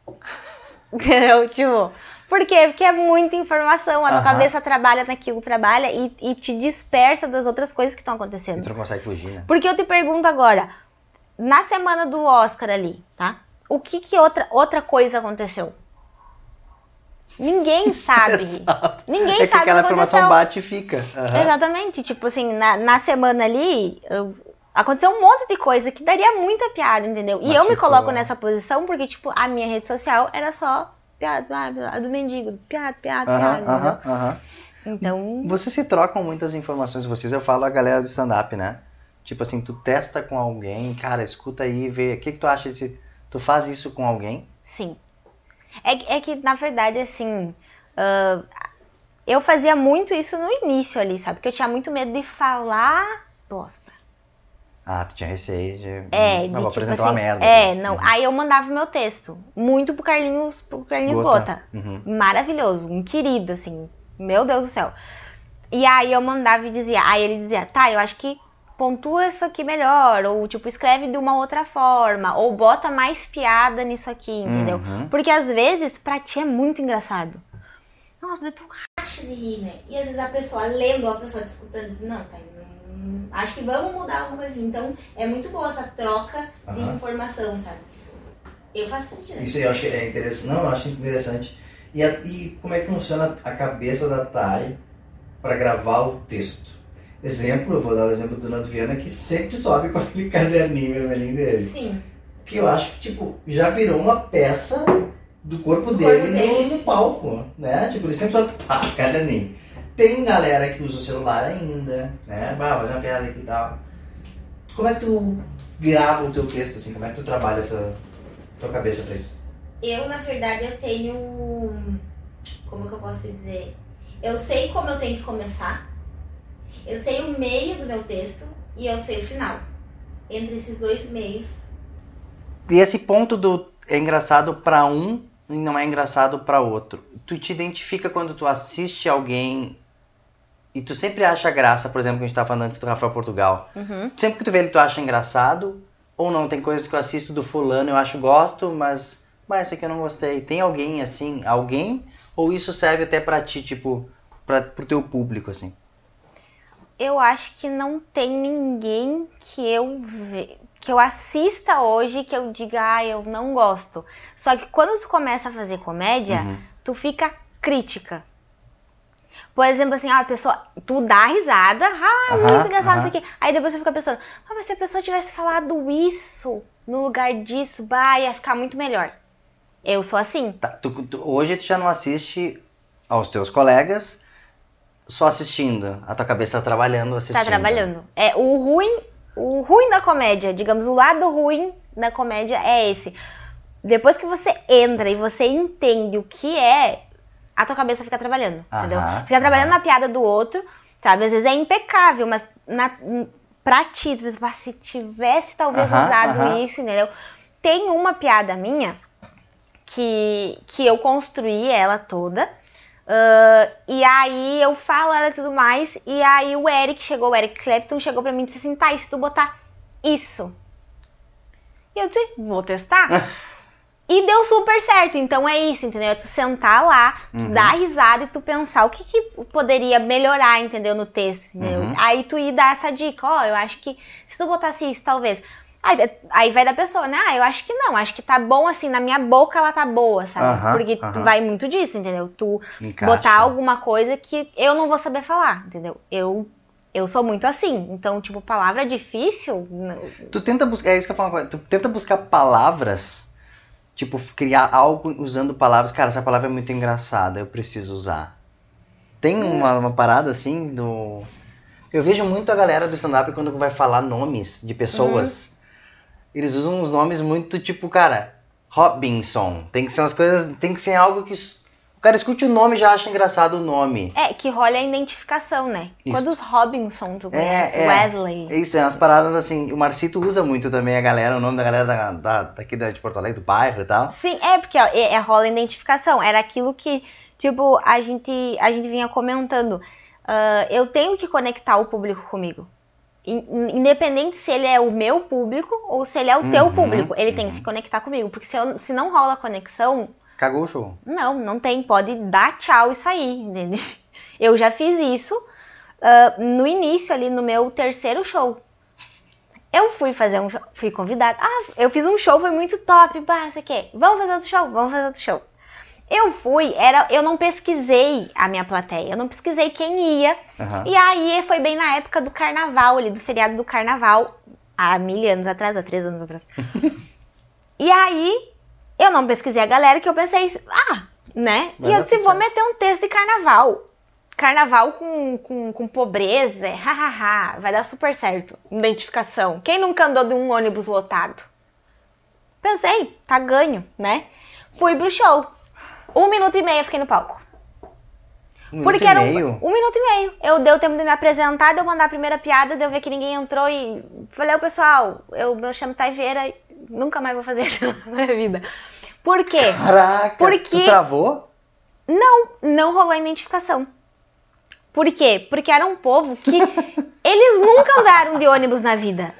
Entendeu? Tipo, por quê? Porque é muita informação, a Aham. cabeça trabalha naquilo, trabalha e, e te dispersa das outras coisas que estão acontecendo. tu não consegue fugir, né? Porque eu te pergunto agora, na semana do Oscar ali, tá? O que que outra, outra coisa aconteceu? Ninguém sabe. Ninguém é que sabe aquela que informação aconteceu. bate e fica. Aham. Exatamente, tipo assim, na, na semana ali, eu- aconteceu um monte de coisa que daria muita piada, entendeu? E Mas eu me coloco nessa posição porque, tipo, a minha rede social era só piada, piada, a do mendigo, piada, piada, piada. aham, aham. Então, Vocês se trocam muitas informações, vocês, eu falo a galera do stand-up, né? Tipo assim, tu testa com alguém, cara, escuta aí, vê, o que, que tu acha desse... Tu faz isso com alguém? Sim. É, que- é que, na verdade, assim. ah, eu fazia muito isso no início ali, sabe? Porque eu tinha muito medo de falar bosta. Ah, tu tinha receio de... É, de vou tipo apresentar assim. uma merda. é, aqui. não. Uhum. Aí eu mandava meu texto. Muito pro Carlinhos, pro Carlinhos Gota. Uhum. Maravilhoso, um querido, assim. Meu Deus do céu. E aí eu mandava e dizia. Aí ele dizia, tá, eu acho que pontua isso aqui melhor. Ou tipo, escreve de uma outra forma. Ou bota mais piada nisso aqui, entendeu? Uhum. Porque às vezes, pra ti é muito engraçado. Nossa, mas tu racha de rir, né? E às vezes a pessoa lendo ou a pessoa te escutando diz, não, tá, hum, acho que vamos mudar alguma coisa. assim. Então, é muito boa essa troca de Aham. informação, sabe? Eu faço isso direto. Isso eu acho que é interessante. Não, eu acho interessante. E, a- e como é que funciona a cabeça da Thay para gravar o texto? Exemplo, eu vou dar o exemplo do Nando Viana, que sempre sobe com aquele caderninho vermelhinho dele. Sim. Que eu acho que, tipo, já virou uma peça do corpo Do dele, corpo no- dele. No, palco, né? Tipo, ele sempre sobe, pá, caderninho. Tem galera que usa o celular ainda, né? Vai fazer uma piada aqui e tal. Como é que tu grava o teu texto, assim? Como é que tu trabalha essa tua cabeça pra isso? Eu, na verdade, eu tenho. Como que eu posso dizer? Eu sei como eu tenho que começar, eu sei o meio do meu texto e eu sei o final. Entre esses dois meios. E esse ponto do é engraçado pra um e não é engraçado pra outro. Tu te identifica quando tu assiste alguém e tu sempre acha graça, por exemplo, que a gente tava falando antes do Rafael Portugal. Uhum. Sempre que tu vê ele, tu acha engraçado ou não? Tem coisas que eu assisto do fulano, eu acho gosto, mas mas esse aqui eu não gostei. Tem alguém assim, alguém ou isso serve até pra ti, tipo, para pro teu público assim? Eu acho que não tem ninguém que eu ve... que eu assista hoje que eu diga, ah, eu não gosto. Só que quando tu começa a fazer comédia, Uhum. tu fica crítica. Por exemplo, assim, ah, a pessoa, tu dá risada, ah, muito engraçado isso aqui. Aí depois você fica pensando, ah, mas se a pessoa tivesse falado isso no lugar disso, bah, ia ficar muito melhor. Eu sou assim. Tá, tu- tu- hoje tu já não assiste aos teus colegas só assistindo. A tua cabeça tá trabalhando, assistindo. Tá trabalhando. É, o ruim, o ruim da comédia, digamos, o lado ruim da comédia é esse. Depois que você entra e você entende o que é, a tua cabeça fica trabalhando, Aham, entendeu? Fica trabalhando aham. na piada do outro, sabe? Às vezes é impecável, mas na, pra ti, tu pensa, "Pá, se tivesse talvez Aham, usado isso, entendeu? Tem uma piada minha que, que eu construí ela toda. Ah, e aí eu falo ela e tudo mais. E aí o Eric chegou, o Eric Clapton chegou pra mim e disse assim: tá, e se tu botar isso? E eu disse: vou testar. e deu super certo. Então é isso, entendeu? É tu sentar lá, tu Uhum. dar risada e tu pensar o que, que poderia melhorar, entendeu? No texto, entendeu? Uhum. Aí tu ir dar essa dica: ó, eu acho que se tu botasse isso, talvez. Aí, aí vai da pessoa, né? Ah, eu acho que não, acho que tá bom assim, na minha boca ela tá boa, sabe? Porque tu vai muito disso, entendeu? Tu Encaixa. botar alguma coisa que eu não vou saber falar, entendeu? Eu eu sou muito assim. Então, tipo, palavra difícil, não- Tu tenta buscar, é isso que eu falo, tu tenta buscar palavras, tipo, criar algo usando palavras. Cara, essa palavra é muito engraçada, eu preciso usar. Tem uma, uma parada assim do. Eu vejo muito a galera do stand-up quando vai falar nomes de pessoas. Eles usam uns nomes muito tipo, cara, Robinson. Tem que ser umas coisas. Tem que ser algo que. O cara escute o nome e já acha engraçado o nome. é que rola a identificação, né? Isso. Quando os Robinson tu É, conhece, é. Wesley. É Isso, é umas paradas assim. O Marcito usa muito também a galera, o nome da galera da, da, daqui da, de Porto Alegre, do bairro e tal. Sim, é porque ó, é, é rola a identificação. Era aquilo que, tipo, a gente, a gente vinha comentando. Ah, eu tenho que conectar o público comigo. In- Independente se ele é o meu público ou se ele é o teu Uhum, público, ele tem que uhum. se conectar comigo. Porque se, eu- se não rola a conexão, Cagou o show. Não, não tem. Pode dar tchau e sair, entendeu? Eu já fiz isso ah, no início ali no meu terceiro show. Eu fui fazer um show, fui convidada. Ah, eu fiz um show, foi muito top, bah, sei o quê. Vamos fazer outro show, vamos fazer outro show. Eu fui, era, eu não pesquisei a minha plateia, eu não pesquisei quem ia. Aham. E aí foi bem na época do carnaval ali, do feriado do carnaval, há mil anos atrás, há três anos atrás. e aí eu não pesquisei a galera que eu pensei, ah, né? Vai e eu disse, vou meter um texto de carnaval. carnaval com, com, com pobreza, é hahaha, vai dar super certo. Identificação. Quem nunca andou de um ônibus lotado? Pensei, tá ganho, né? Fui pro show. Um minuto e meio eu fiquei no palco. Um Porque minuto era e um, meio. um minuto e meio. Eu deu tempo de me apresentar, de eu mandar a primeira piada, de eu ver que ninguém entrou e falei, ô pessoal, eu me chamo Taiveira e nunca mais vou fazer isso na minha vida. Por quê? Caraca, Porque- tu travou? Não, não rolou a identificação. Por quê? Porque era um povo que eles nunca andaram de ônibus na vida.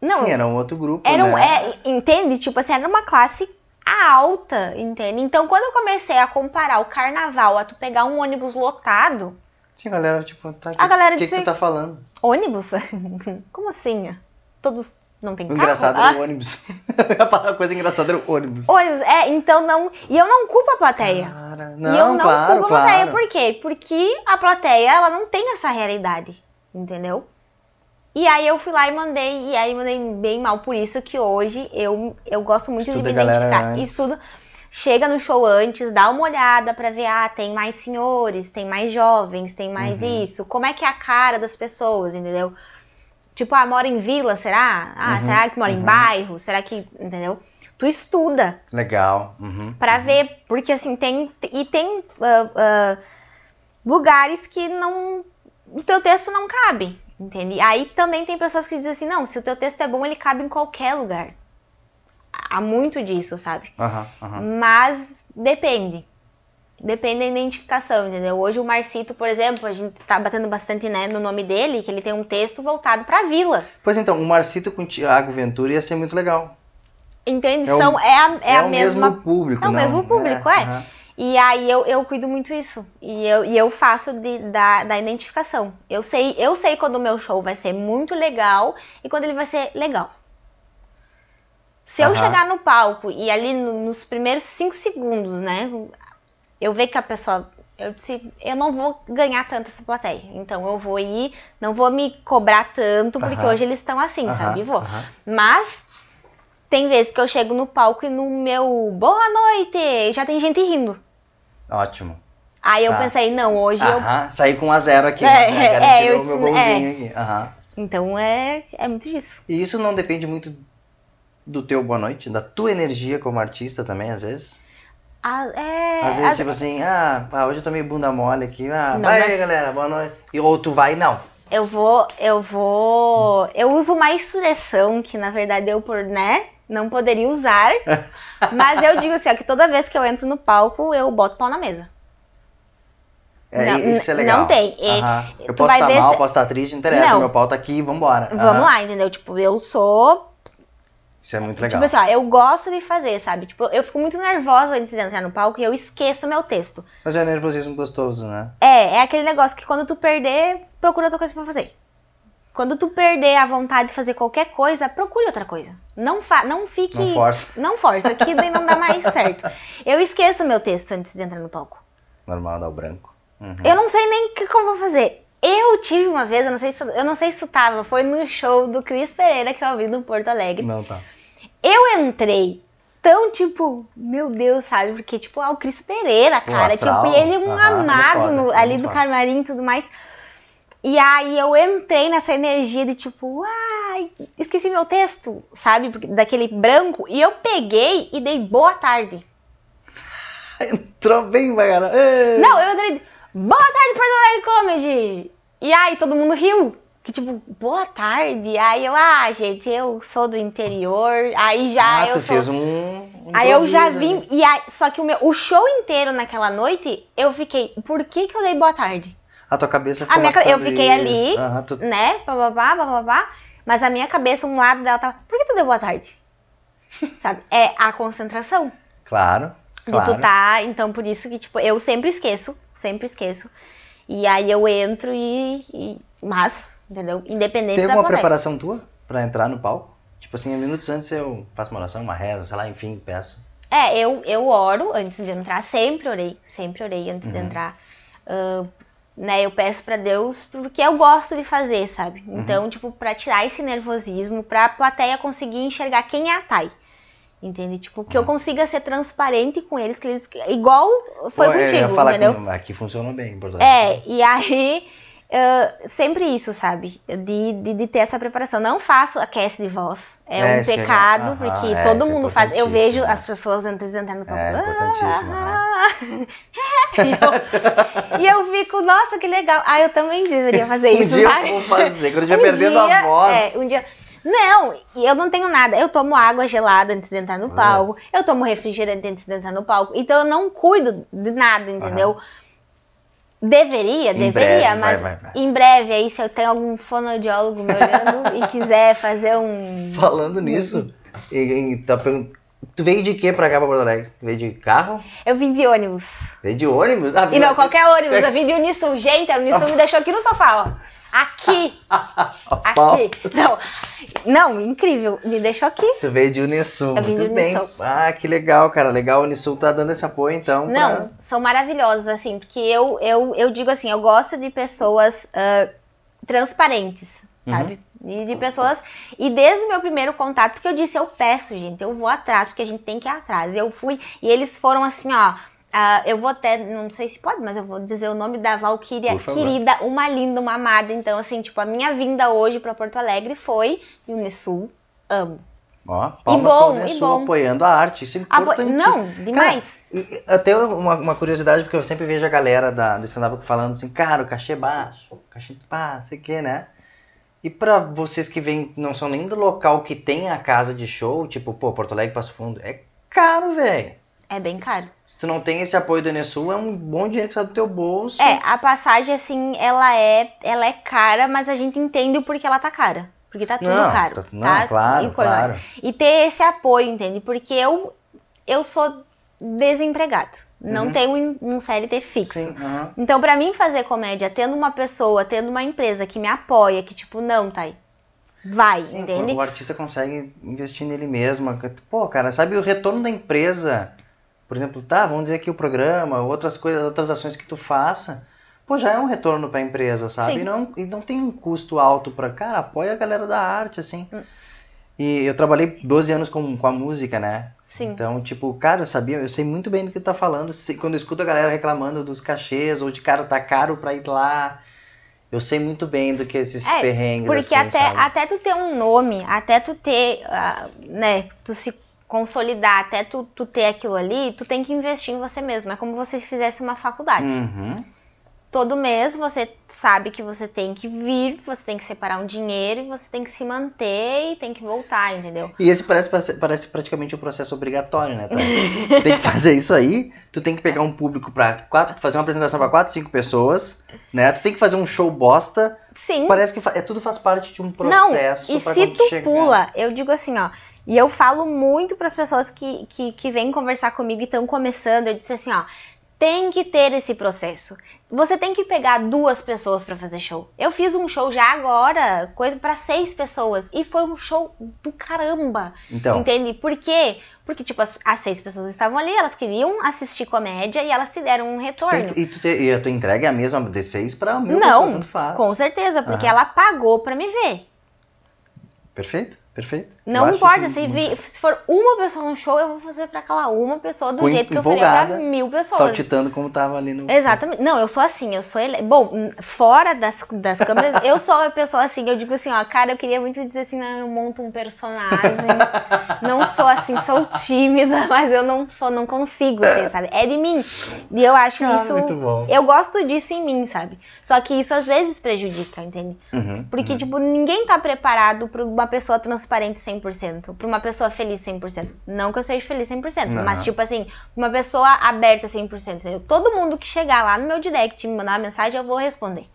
Não, Sim, era um outro grupo, era um, né? é, entende? Tipo assim, era uma classe alta, entende? Então, quando eu comecei a comparar o carnaval a tu pegar um ônibus lotado, Tinha galera, tipo, tá, A galera o que, disse- que tu tá falando? ônibus? Como assim? Todos não tem O carro? engraçado Ah, era o ônibus. a coisa engraçada era o ônibus. ônibus, é, então não. E eu não culpo a plateia. Cara, e eu não claro, culpo a plateia, claro. por quê? Porque a plateia, ela não tem essa realidade, entendeu? E aí eu fui lá e mandei, e aí mandei bem mal, por isso que hoje eu, eu gosto muito Estuda de me identificar. Estudo, chega no show antes, dá uma olhada pra ver, ah, tem mais senhores, tem mais jovens, tem mais Uhum. isso, como é que é a cara das pessoas, entendeu? Tipo, ah, mora em vila, será? Ah, Uhum, será que mora em uhum. bairro? Será que, entendeu? Tu estuda, Legal. Uhum. Pra ver, porque assim, tem. E tem ah, ah, lugares que não. O teu texto não cabe, entende? Aí também tem pessoas que dizem assim: não, se o teu texto é bom, ele cabe em qualquer lugar. Há muito disso, sabe? Aham, aham. Mas depende. Depende da identificação, entendeu? Hoje o Marcito, por exemplo, a gente tá batendo bastante né, no nome dele, que ele tem um texto voltado pra vila. Pois então, o Marcito com o Thiago Ventura ia ser muito legal. Entende? É o- São, é a, é a o mesma mesmo público, é o não? mesmo público, é. aham. E aí eu, eu cuido muito isso. E eu, e eu faço de- da, da identificação. Eu sei, eu sei quando o meu show vai ser muito legal e quando ele vai ser legal. Se eu Aham. chegar no palco e ali no- nos primeiros cinco segundos, né? Eu ver que a pessoa. Eu disse, eu não vou ganhar tanto essa plateia. Então eu vou ir, não vou me cobrar tanto, porque Aham. hoje eles estão assim, Aham, sabe? Vou. Mas tem vezes que eu chego no palco e no meu boa noite já tem gente rindo. Ótimo. Aí eu Tá. pensei, não, hoje eu. Aham, saí com um a zero aqui, É, mas é, é, eu- o meu golzinho aqui. Aham. Então é, é muito disso. E isso não depende muito do teu boa noite, da tua energia como artista também, às vezes? Ah, é, Às vezes, às- tipo assim, ah, pá, hoje eu tô meio bunda mole aqui, ah, Não, vai mas- aí, galera, boa noite. E ou tu vai, não. eu vou, eu vou. Eu uso uma expressão que na verdade eu por, né, não poderia usar. mas eu digo assim, ó, que toda vez que eu entro no palco, eu boto pau na mesa. É, Não, isso é legal. não tem. Aham. Eu posso estar ver mal, se- posso estar triste, não interessa, Não. meu pau tá aqui, vambora. Vamos Aham. lá, entendeu? Tipo, eu sou Isso é muito legal. Tipo assim, ó, eu gosto de fazer, sabe? Tipo, eu fico muito nervosa antes de entrar no palco e eu esqueço meu texto. Mas é nervosismo gostoso, né? É, é aquele negócio que quando tu perder, procura outra coisa pra fazer. Quando tu perder a vontade de fazer qualquer coisa, procure outra coisa. Não, fa não fique. Não força. Não força, que daí não dá mais certo. Eu esqueço meu texto antes de entrar no palco. Normal, dá o branco. Uhum. Eu não sei nem o que, que eu vou fazer. Eu tive uma vez, eu não sei se eu não sei se tu tava, foi no show do Cris Pereira que eu vi no Porto Alegre. Não, tá. Eu entrei tão, tipo, meu Deus, sabe? Porque, tipo, ah, o Cris Pereira, cara. astral. Tipo, e ele é um é amado no- é ali do foda. camarim e tudo mais. E aí eu entrei nessa energia de tipo, ai, esqueci meu texto, sabe? Daquele branco. E eu peguei e dei boa tarde. Entrou bem. Ei. Não, eu entrei, boa tarde, Porto Alegre Comedy. E aí todo mundo riu. Que tipo, boa tarde. Aí eu, ah, gente, eu sou do interior. Aí já ah, eu tu sou. fez um. um Aí eu já vim, e aí, só que o meu, o show inteiro naquela noite, eu fiquei, por que que eu dei boa tarde? A tua cabeça A ficou minha, ca- eu fiquei ali, Aham, tu- né, bababá, bababá, mas a minha cabeça, um lado dela tava, por que tu deu boa tarde? Sabe, é a concentração Claro. de Claro. tu tá, então por isso que, tipo, eu sempre esqueço, sempre esqueço, e aí eu entro e, e- mas, entendeu, independente Tem da alguma plateia. preparação tua pra entrar no palco? Tipo assim, minutos antes eu faço uma oração, uma reza, sei lá, enfim, peço. É, eu, eu oro antes de entrar, sempre orei, sempre orei antes de Uhum. entrar. Ah, né, eu peço pra Deus porque eu gosto de fazer, sabe? Uhum. Então, tipo, pra tirar esse nervosismo, pra plateia conseguir enxergar quem é a Thay. Entende? Tipo, que eu consiga ser transparente com eles, que eles. Igual foi Pô, eu ia contigo, falar entendeu? que aqui funcionou bem, em Porto É, e aí, ah, sempre isso, sabe? De, de, de ter essa preparação. Não faço aquece de voz. É, É, um sim, pecado, aham, porque é, todo é mundo faz. Eu vejo as pessoas antes de entrar no palco. É, importantíssimo, ah, e, eu, e eu fico, nossa, que legal. Ah, eu também deveria fazer Um isso, dia sabe? eu vou fazer, quando eu estiver Um perdendo dia- a voz. É, um dia. Não, eu não tenho nada. Eu tomo água gelada antes de entrar no palco. Eu tomo refrigerante antes de entrar no palco. Então eu não cuido de nada, entendeu? Deveria, Em deveria, breve, vai, mas vai, vai. em breve aí, se eu tenho algum fonoaudiólogo me olhando e quiser fazer um. Falando nisso, e, e tá pergun- tu veio de quê pra cá, pra Porto Alegre? Tu veio de carro? Eu vim de ônibus. Veio de ônibus? Ah, E não, qualquer ônibus. Eu vim de Unisul. Gente, a Unisul me deixou aqui no sofá, ó. Aqui. Aqui. Não, não, incrível. Me deixou aqui. Tu veio de Unisul, Eu muito bem. Unisul. Ah, que legal, cara. Legal, o Unisul tá dando esse apoio, então. Não, pra- são maravilhosos, assim, porque eu, eu, eu digo assim, eu gosto de pessoas ah, transparentes, Uhum. sabe? E de pessoas. E desde o meu primeiro contato, porque eu disse, eu peço, gente, eu vou atrás, porque a gente tem que ir atrás. Eu fui, e eles foram assim, ó. Ah, eu vou até, não sei se pode, mas eu vou dizer o nome da Valkyria, querida, uma linda, uma amada. Então, assim, tipo, a minha vinda hoje pra Porto Alegre foi Unisul, amo. Ó, palmas bom, e Unisul bom. apoiando a arte. Isso é importante. Não, demais. E até uma, uma curiosidade, porque eu sempre vejo a galera da, do stand-up falando assim, cara, o cachê é baixo, o cachê pá, sei o que, né? E pra vocês que vêm, não são nem do local que tem a casa de show, tipo, pô, Porto Alegre, Passo Fundo, é caro, velho. É bem caro. Se tu não tem esse apoio do Enesul, é um bom dinheiro que sai do teu bolso. É, a passagem, assim, ela é, ela é cara, mas a gente entende o porquê ela tá cara. Porque tá tudo não, caro. tá- não, tá? claro, E claro. E ter esse apoio, entende? Porque eu, eu sou desempregado. Não Uhum. tenho um- CLT fixo. Sim, aham. Então, pra mim fazer comédia, tendo uma pessoa, tendo uma empresa que me apoia, que tipo, não, tá aí. Vai, Sim, entende? o artista consegue investir nele mesmo. Pô, cara, sabe o retorno da empresa? Por exemplo, tá, vamos dizer que o programa, outras coisas, outras ações que tu faça, pô, já é um retorno pra empresa, sabe? Sim. E não, e não tem um custo alto pra, cara, apoia a galera da arte, assim. Hum. E eu trabalhei 12 anos com, com a música, né? Sim. Então, tipo, cara, eu sabia, eu sei muito bem do que tu tá falando. Se- Quando eu escuto a galera reclamando dos cachês, ou de cara, tá caro pra ir lá. Eu sei muito bem do que esses É, perrengues, Porque assim, até, sabe? até tu ter um nome, até tu ter, ah, né, tu se consolidar, até tu, tu ter aquilo ali, tu tem que investir em você mesmo. É como se você fizesse uma faculdade. Uhum. Todo mês você sabe que você tem que vir, você tem que separar um dinheiro e você tem que se manter e tem que voltar, entendeu? E esse parece, parece praticamente um processo obrigatório, né? Tá? tu tem que fazer isso aí, tu tem que pegar um público pra quatro, fazer uma apresentação pra quatro, cinco pessoas, né? Tu tem que fazer um show bosta. Sim. Parece que é, tudo faz parte de um processo E pra se tu chegar. pula, eu digo assim, ó. E eu falo muito pras pessoas que, que, que vêm conversar comigo e estão começando. Eu disse assim, ó. Tem que ter esse processo. Você tem que pegar duas pessoas pra fazer show. Eu fiz um show já agora, coisa pra seis pessoas. E foi um show do caramba. Então, Entende? Por quê? Porque, tipo, as, as seis pessoas estavam ali, elas queriam assistir comédia e elas te deram um retorno. e, tu te, e a tua entrega é a mesma de seis pra mil Não, pessoas, tanto faz. Com certeza, porque Aham. ela pagou pra me ver. Perfeito, perfeito. Não importa, se, vi- se for uma pessoa no show, eu vou fazer pra aquela uma pessoa do Com jeito que eu faria pra mil pessoas. Saltitando como tava ali no... Exatamente. Não, eu sou assim, eu sou ele... Bom, fora das, das câmeras, eu sou uma pessoa assim, eu digo assim, ó, cara, eu queria muito dizer assim, não, eu monto um personagem. não sou assim, sou tímida, mas eu não sou, não consigo ser, sabe? É de mim. E eu acho Ah, isso. muito bom. Eu gosto disso em mim, sabe? Só que isso às vezes prejudica, entende? Uhum, Porque, uhum. tipo, ninguém tá preparado pra uma pessoa transparente 100%, pra uma pessoa feliz 100%. Não que eu seja feliz 100%, Não. mas, tipo assim, uma pessoa aberta 100%. entendeu? Todo mundo que chegar lá no meu direct e me mandar uma mensagem, eu vou responder.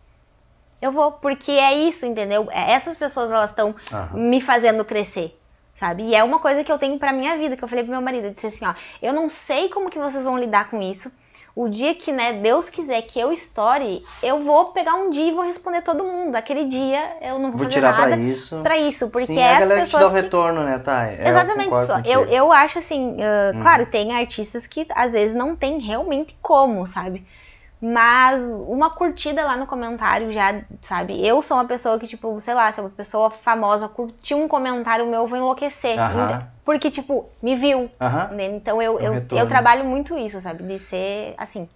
Eu vou, porque é isso, entendeu? É- Essas pessoas, elas estão me fazendo crescer. Sabe? E é uma coisa que eu tenho pra minha vida, que eu falei pro meu marido, eu disse assim, ó, eu não sei como que vocês vão lidar com isso. O dia que, né, Deus quiser que eu estoure, eu vou pegar um dia e vou responder todo mundo. Aquele dia eu não vou, Vou tirar nada pra isso. pra isso, porque Sim, é a galera que te dá o pessoas que... retorno, né, tá? É, Exatamente concordo só. contigo. Eu, eu acho assim, Uhum. claro, tem artistas que às vezes não tem realmente como, sabe? Mas uma curtida lá no comentário já, sabe? Eu sou uma pessoa que, tipo, sei lá, se uma pessoa famosa curtir um comentário meu, eu vou enlouquecer. Aham. Porque, tipo, me viu. Aham. né? Então eu, Um eu, retorno. eu trabalho muito isso, sabe? De ser assim.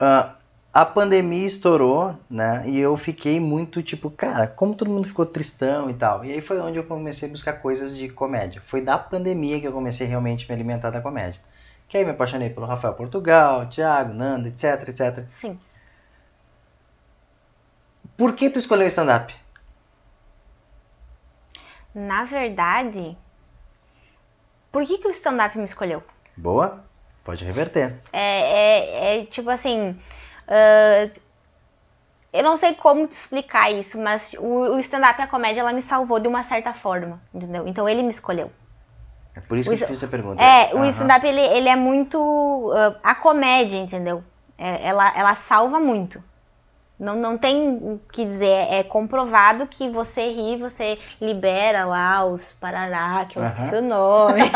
Ah, a pandemia estourou, né? E eu fiquei muito tipo, cara, como todo mundo ficou tristão e tal. E aí foi onde eu comecei a buscar coisas de comédia. Foi da pandemia que eu comecei realmente a me alimentar da comédia. Que aí me apaixonei pelo Rafael Portugal, Thiago, Nando, etc, etc. Sim. Por que tu escolheu stand-up? Na verdade, por que, que o stand-up me escolheu? Boa? Pode reverter. É, é, é tipo assim. ah, eu não sei como te explicar isso, mas o, o stand-up e a comédia ela me salvou de uma certa forma, entendeu? Então ele me escolheu. É por isso que O eu fiz essa pergunta. É, o Aham. stand-up ele, ele é muito. ah, a comédia, entendeu? É, ela, ela salva muito. Não, não tem o que dizer, é comprovado que você ri, você libera lá os parará, que eu Aham. esqueci o nome.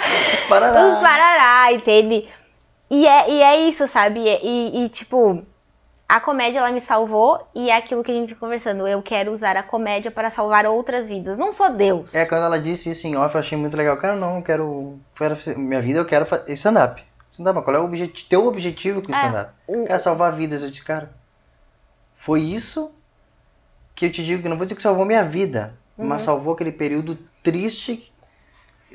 Parará. Os parará, entende? E é, e é isso, sabe? E, e, tipo, a comédia ela me salvou e é aquilo que a gente fica conversando. Eu quero usar a comédia para salvar outras vidas. Não sou Deus. É, quando ela disse isso em off, eu achei muito legal. Cara, não, eu quero. quero minha vida, eu quero fazer stand-up. Stand-up, qual é o objetivo, teu objetivo com o É, stand-up? o- Eu quero salvar vidas. Eu disse, cara, foi isso que eu te digo, que não vou dizer que salvou minha vida, mas Uhum. salvou aquele período triste.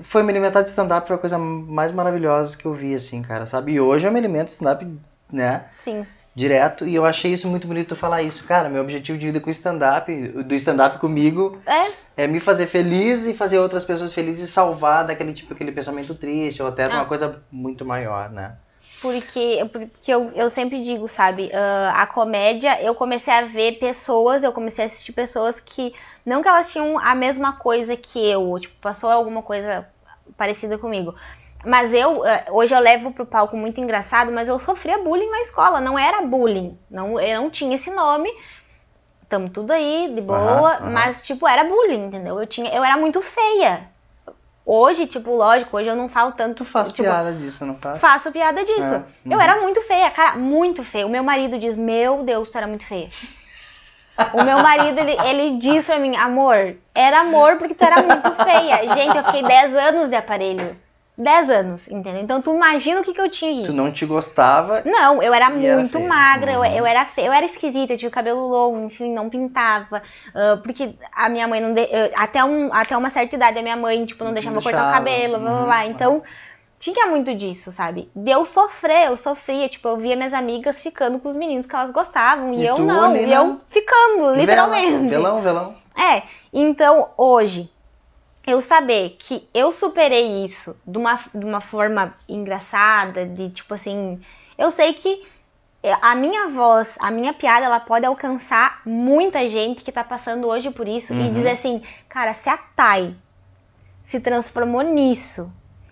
Foi me alimentar de stand-up, foi a coisa mais maravilhosa que eu vi, assim, cara, sabe? E hoje eu me alimento de stand-up, né? Sim. Direto, e eu achei isso muito bonito falar isso. Cara, meu objetivo de vida com o stand-up, do stand-up comigo, É, é me fazer feliz e fazer outras pessoas felizes e salvar daquele tipo, aquele pensamento triste, ou até de uma Ah. coisa muito maior, né? Porque, porque eu, eu sempre digo, sabe, ah, a comédia, eu comecei a ver pessoas, eu comecei a assistir pessoas que, não que elas tinham a mesma coisa que eu, tipo, passou alguma coisa parecida comigo. Mas eu, ah, hoje eu levo pro palco muito engraçado, mas eu sofria bullying na escola, não era bullying, não, eu não tinha esse nome, tamo tudo aí, de boa, mas, tipo, era bullying, entendeu? Eu, tinha, eu era muito feia. Hoje, tipo, lógico, hoje eu não falo tanto. Tu faz tipo, piada disso, não faz? Faço piada disso. É, Eu uhum. era muito feia, cara, muito feia. O meu marido diz: Meu Deus, tu era muito feia. O meu marido, ele, ele diz pra mim: Amor, era amor porque tu era muito feia. Gente, eu fiquei 10 anos de aparelho. 10 anos, entendeu? Então tu imagina o que, que eu tinha. Tu não te gostava. Não, eu era era muito feia. magra, eu, Uhum. eu era feia, eu era esquisita, eu tinha o cabelo longo, enfim, não pintava. ah, porque a minha mãe não. de- eh, até, um, até uma certa idade, a minha mãe, tipo, não deixava eu cortar o deixava. cabelo, blá blá Uhum. blá. Então, tinha muito disso, sabe? De eu sofrer, eu sofria. Tipo, eu via minhas amigas ficando com os meninos que elas gostavam. E, E eu não, e eu ficando, literalmente. Velão, velão. É, então hoje, eu saber que eu superei isso de uma, de uma forma engraçada, de tipo assim, eu sei que a minha voz, a minha piada, ela pode alcançar muita gente que tá passando hoje por isso e Uhum. dizer assim, cara, se a Thay se transformou nisso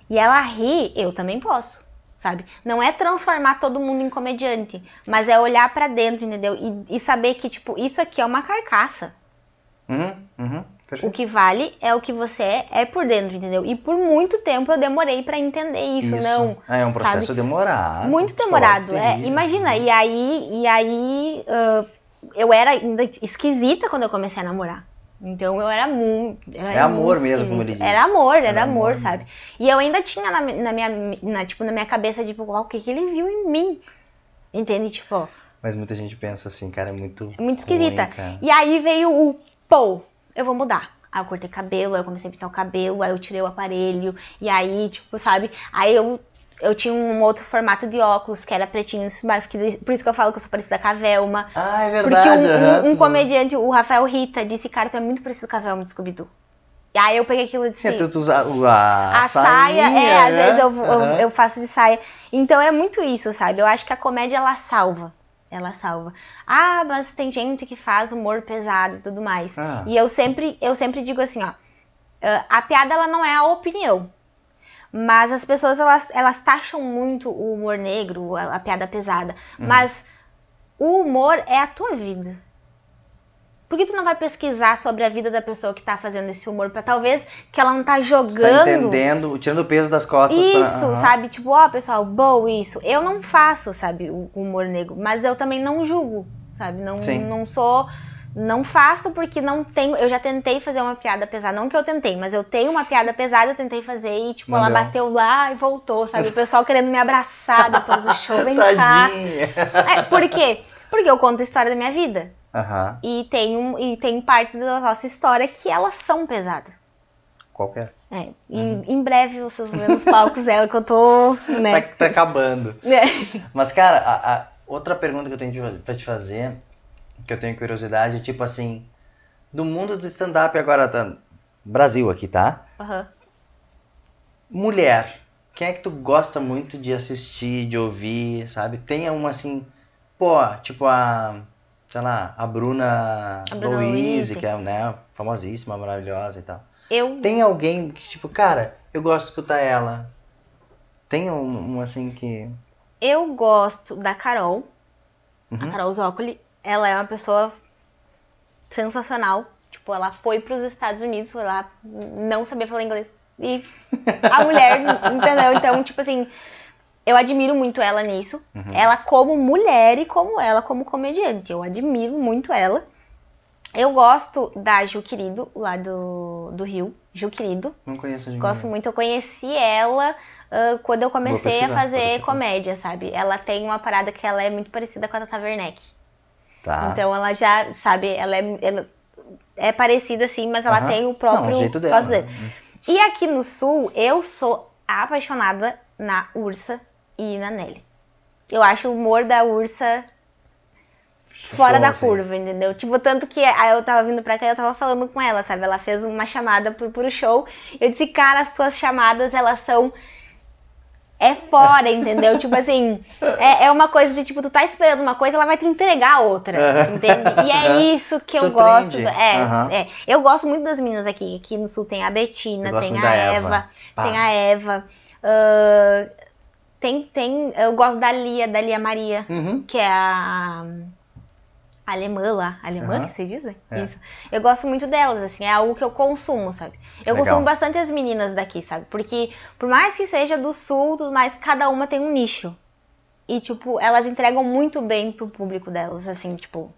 e ela ri, eu também posso. Sabe? Não é transformar todo mundo em comediante, mas é olhar pra dentro, entendeu? E, e saber que, tipo, isso aqui é uma carcaça. Uhum, uhum. O Perfeito. que vale é o que você é, é por dentro, entendeu? E por muito tempo eu demorei pra entender isso, não. Ah, é um processo sabe? demorado. Muito demorado, é. Imagina, e aí, e aí ah, eu era ainda esquisita quando eu comecei a namorar. Então eu era muito. eu É era amor muito mesmo, como ele diz. Era amor, era, Era amor, amor sabe? E eu ainda tinha na, na minha, na, tipo, na minha cabeça, tipo, "Uau, o que, que ele viu em mim? Entende? Tipo, Mas muita gente pensa assim, cara, é muito. É muito esquisita. ruim. E aí veio o pô, eu vou mudar. Aí eu cortei cabelo, aí eu comecei a pintar o cabelo, aí eu tirei o aparelho, e aí, tipo, sabe? Aí eu, eu tinha um outro formato de óculos, que era pretinho, por isso que eu falo que eu sou parecida com a Velma. Ah, é Porque verdade. um, aham, um, um tu- comediante, o Rafael Rita, disse, cara, tu é muito parecido com a Velma do Scooby-Doo. E aí eu peguei aquilo e disse... Sim, tu, tu usa o- a, A saia, é, às né? vezes eu, eu, Aham. eu faço de saia. Então é muito isso, sabe? Eu acho que a comédia ela salva. Ela salva. Ah, mas tem gente que faz humor pesado e tudo mais. Ah. E eu sempre, eu sempre digo assim, ó. A piada ela não é a opinião. Mas as pessoas elas, elas taxam muito o humor negro, a, a piada pesada. Uhum. Mas o humor é a tua vida. Por que tu não vai pesquisar sobre a vida da pessoa que tá fazendo esse humor? Pra talvez que ela não tá Tá jogando. entendendo, tirando o peso das costas. pra- Isso, Aham. sabe? Tipo, ó, pessoal, bom isso. Eu não faço, sabe, o humor negro, mas eu também não julgo, sabe? Não, Sim. não sou. Não faço porque não tenho. Eu já tentei fazer uma piada pesada. Não que eu tentei, mas eu tenho uma piada pesada, eu tentei fazer e, tipo, ela bateu lá e voltou, sabe? O pessoal querendo me abraçar depois do show, vem cá. É, por quê? Porque eu conto a história da minha vida. Aham. E tem, um, e tem partes da nossa história que elas são pesadas. Qualquer. É, em, em breve vocês vão ver nos palcos dela que eu tô, Tá, né? tá acabando. É. Mas, cara, a, a outra pergunta que eu tenho pra te fazer, que eu tenho curiosidade, é tipo assim, do mundo do stand-up agora, tá? Brasil aqui, tá? Aham. Mulher, quem é que tu gosta muito de assistir, de ouvir, sabe? Tem uma assim, pô, tipo a, sei lá, a Bruna, A Bruna Louise, que é, né, famosíssima, maravilhosa e tal. Eu Tem alguém que, tipo, cara, eu gosto de escutar ela. Tem um, um assim que. Eu gosto da Carol, a Uhum. Carol Zócoli. Ela é uma pessoa sensacional. Tipo, ela foi pros Estados Unidos, foi lá, não sabia falar inglês. E a mulher, entendeu? Então, tipo assim, eu admiro muito ela nisso. Uhum. Ela como mulher e como ela como comediante. Eu admiro muito ela. Eu gosto da Ju Querido, lá do, do Rio. Ju Querido. Não conheço ninguém. Gosto muito, eu conheci ela ah, quando eu comecei a fazer comédia, sabe? Ela tem uma parada que ela é muito parecida com a Tata Werneck. Tá. Então ela já, sabe, ela é, ela é parecida assim, mas ela Aham. tem o próprio Não, o jeito dela. né? E aqui no sul, eu sou apaixonada na Ursa e na Nelly. Eu acho o humor da Ursa fora da assim. curva, entendeu? Tipo, tanto que aí eu tava vindo pra cá e eu tava falando com ela, sabe? Ela fez uma chamada pro, pro show. Eu disse, cara, as tuas chamadas, elas são. É fora, entendeu? Tipo assim, é, é uma coisa de tipo, tu tá esperando uma coisa, ela vai te entregar outra, Aham. entende? E é isso que eu gosto. É, Aham. é. Eu gosto muito das meninas aqui. Aqui no sul tem a Betina, tem a Eva, Eva. Tem a Eva. ah, tem, tem. Eu gosto da Lia, da Lia Maria, Uhum. que é a. a alemã lá. Alemã Aham. que se diz? né? É. Isso. Eu gosto muito delas, assim, é algo que eu consumo, sabe? Eu Legal. consumo bastante as meninas daqui, sabe? Porque, por mais que seja do sul, tudo mais, cada uma tem um nicho. E, tipo, elas entregam muito bem pro público delas, assim, tipo.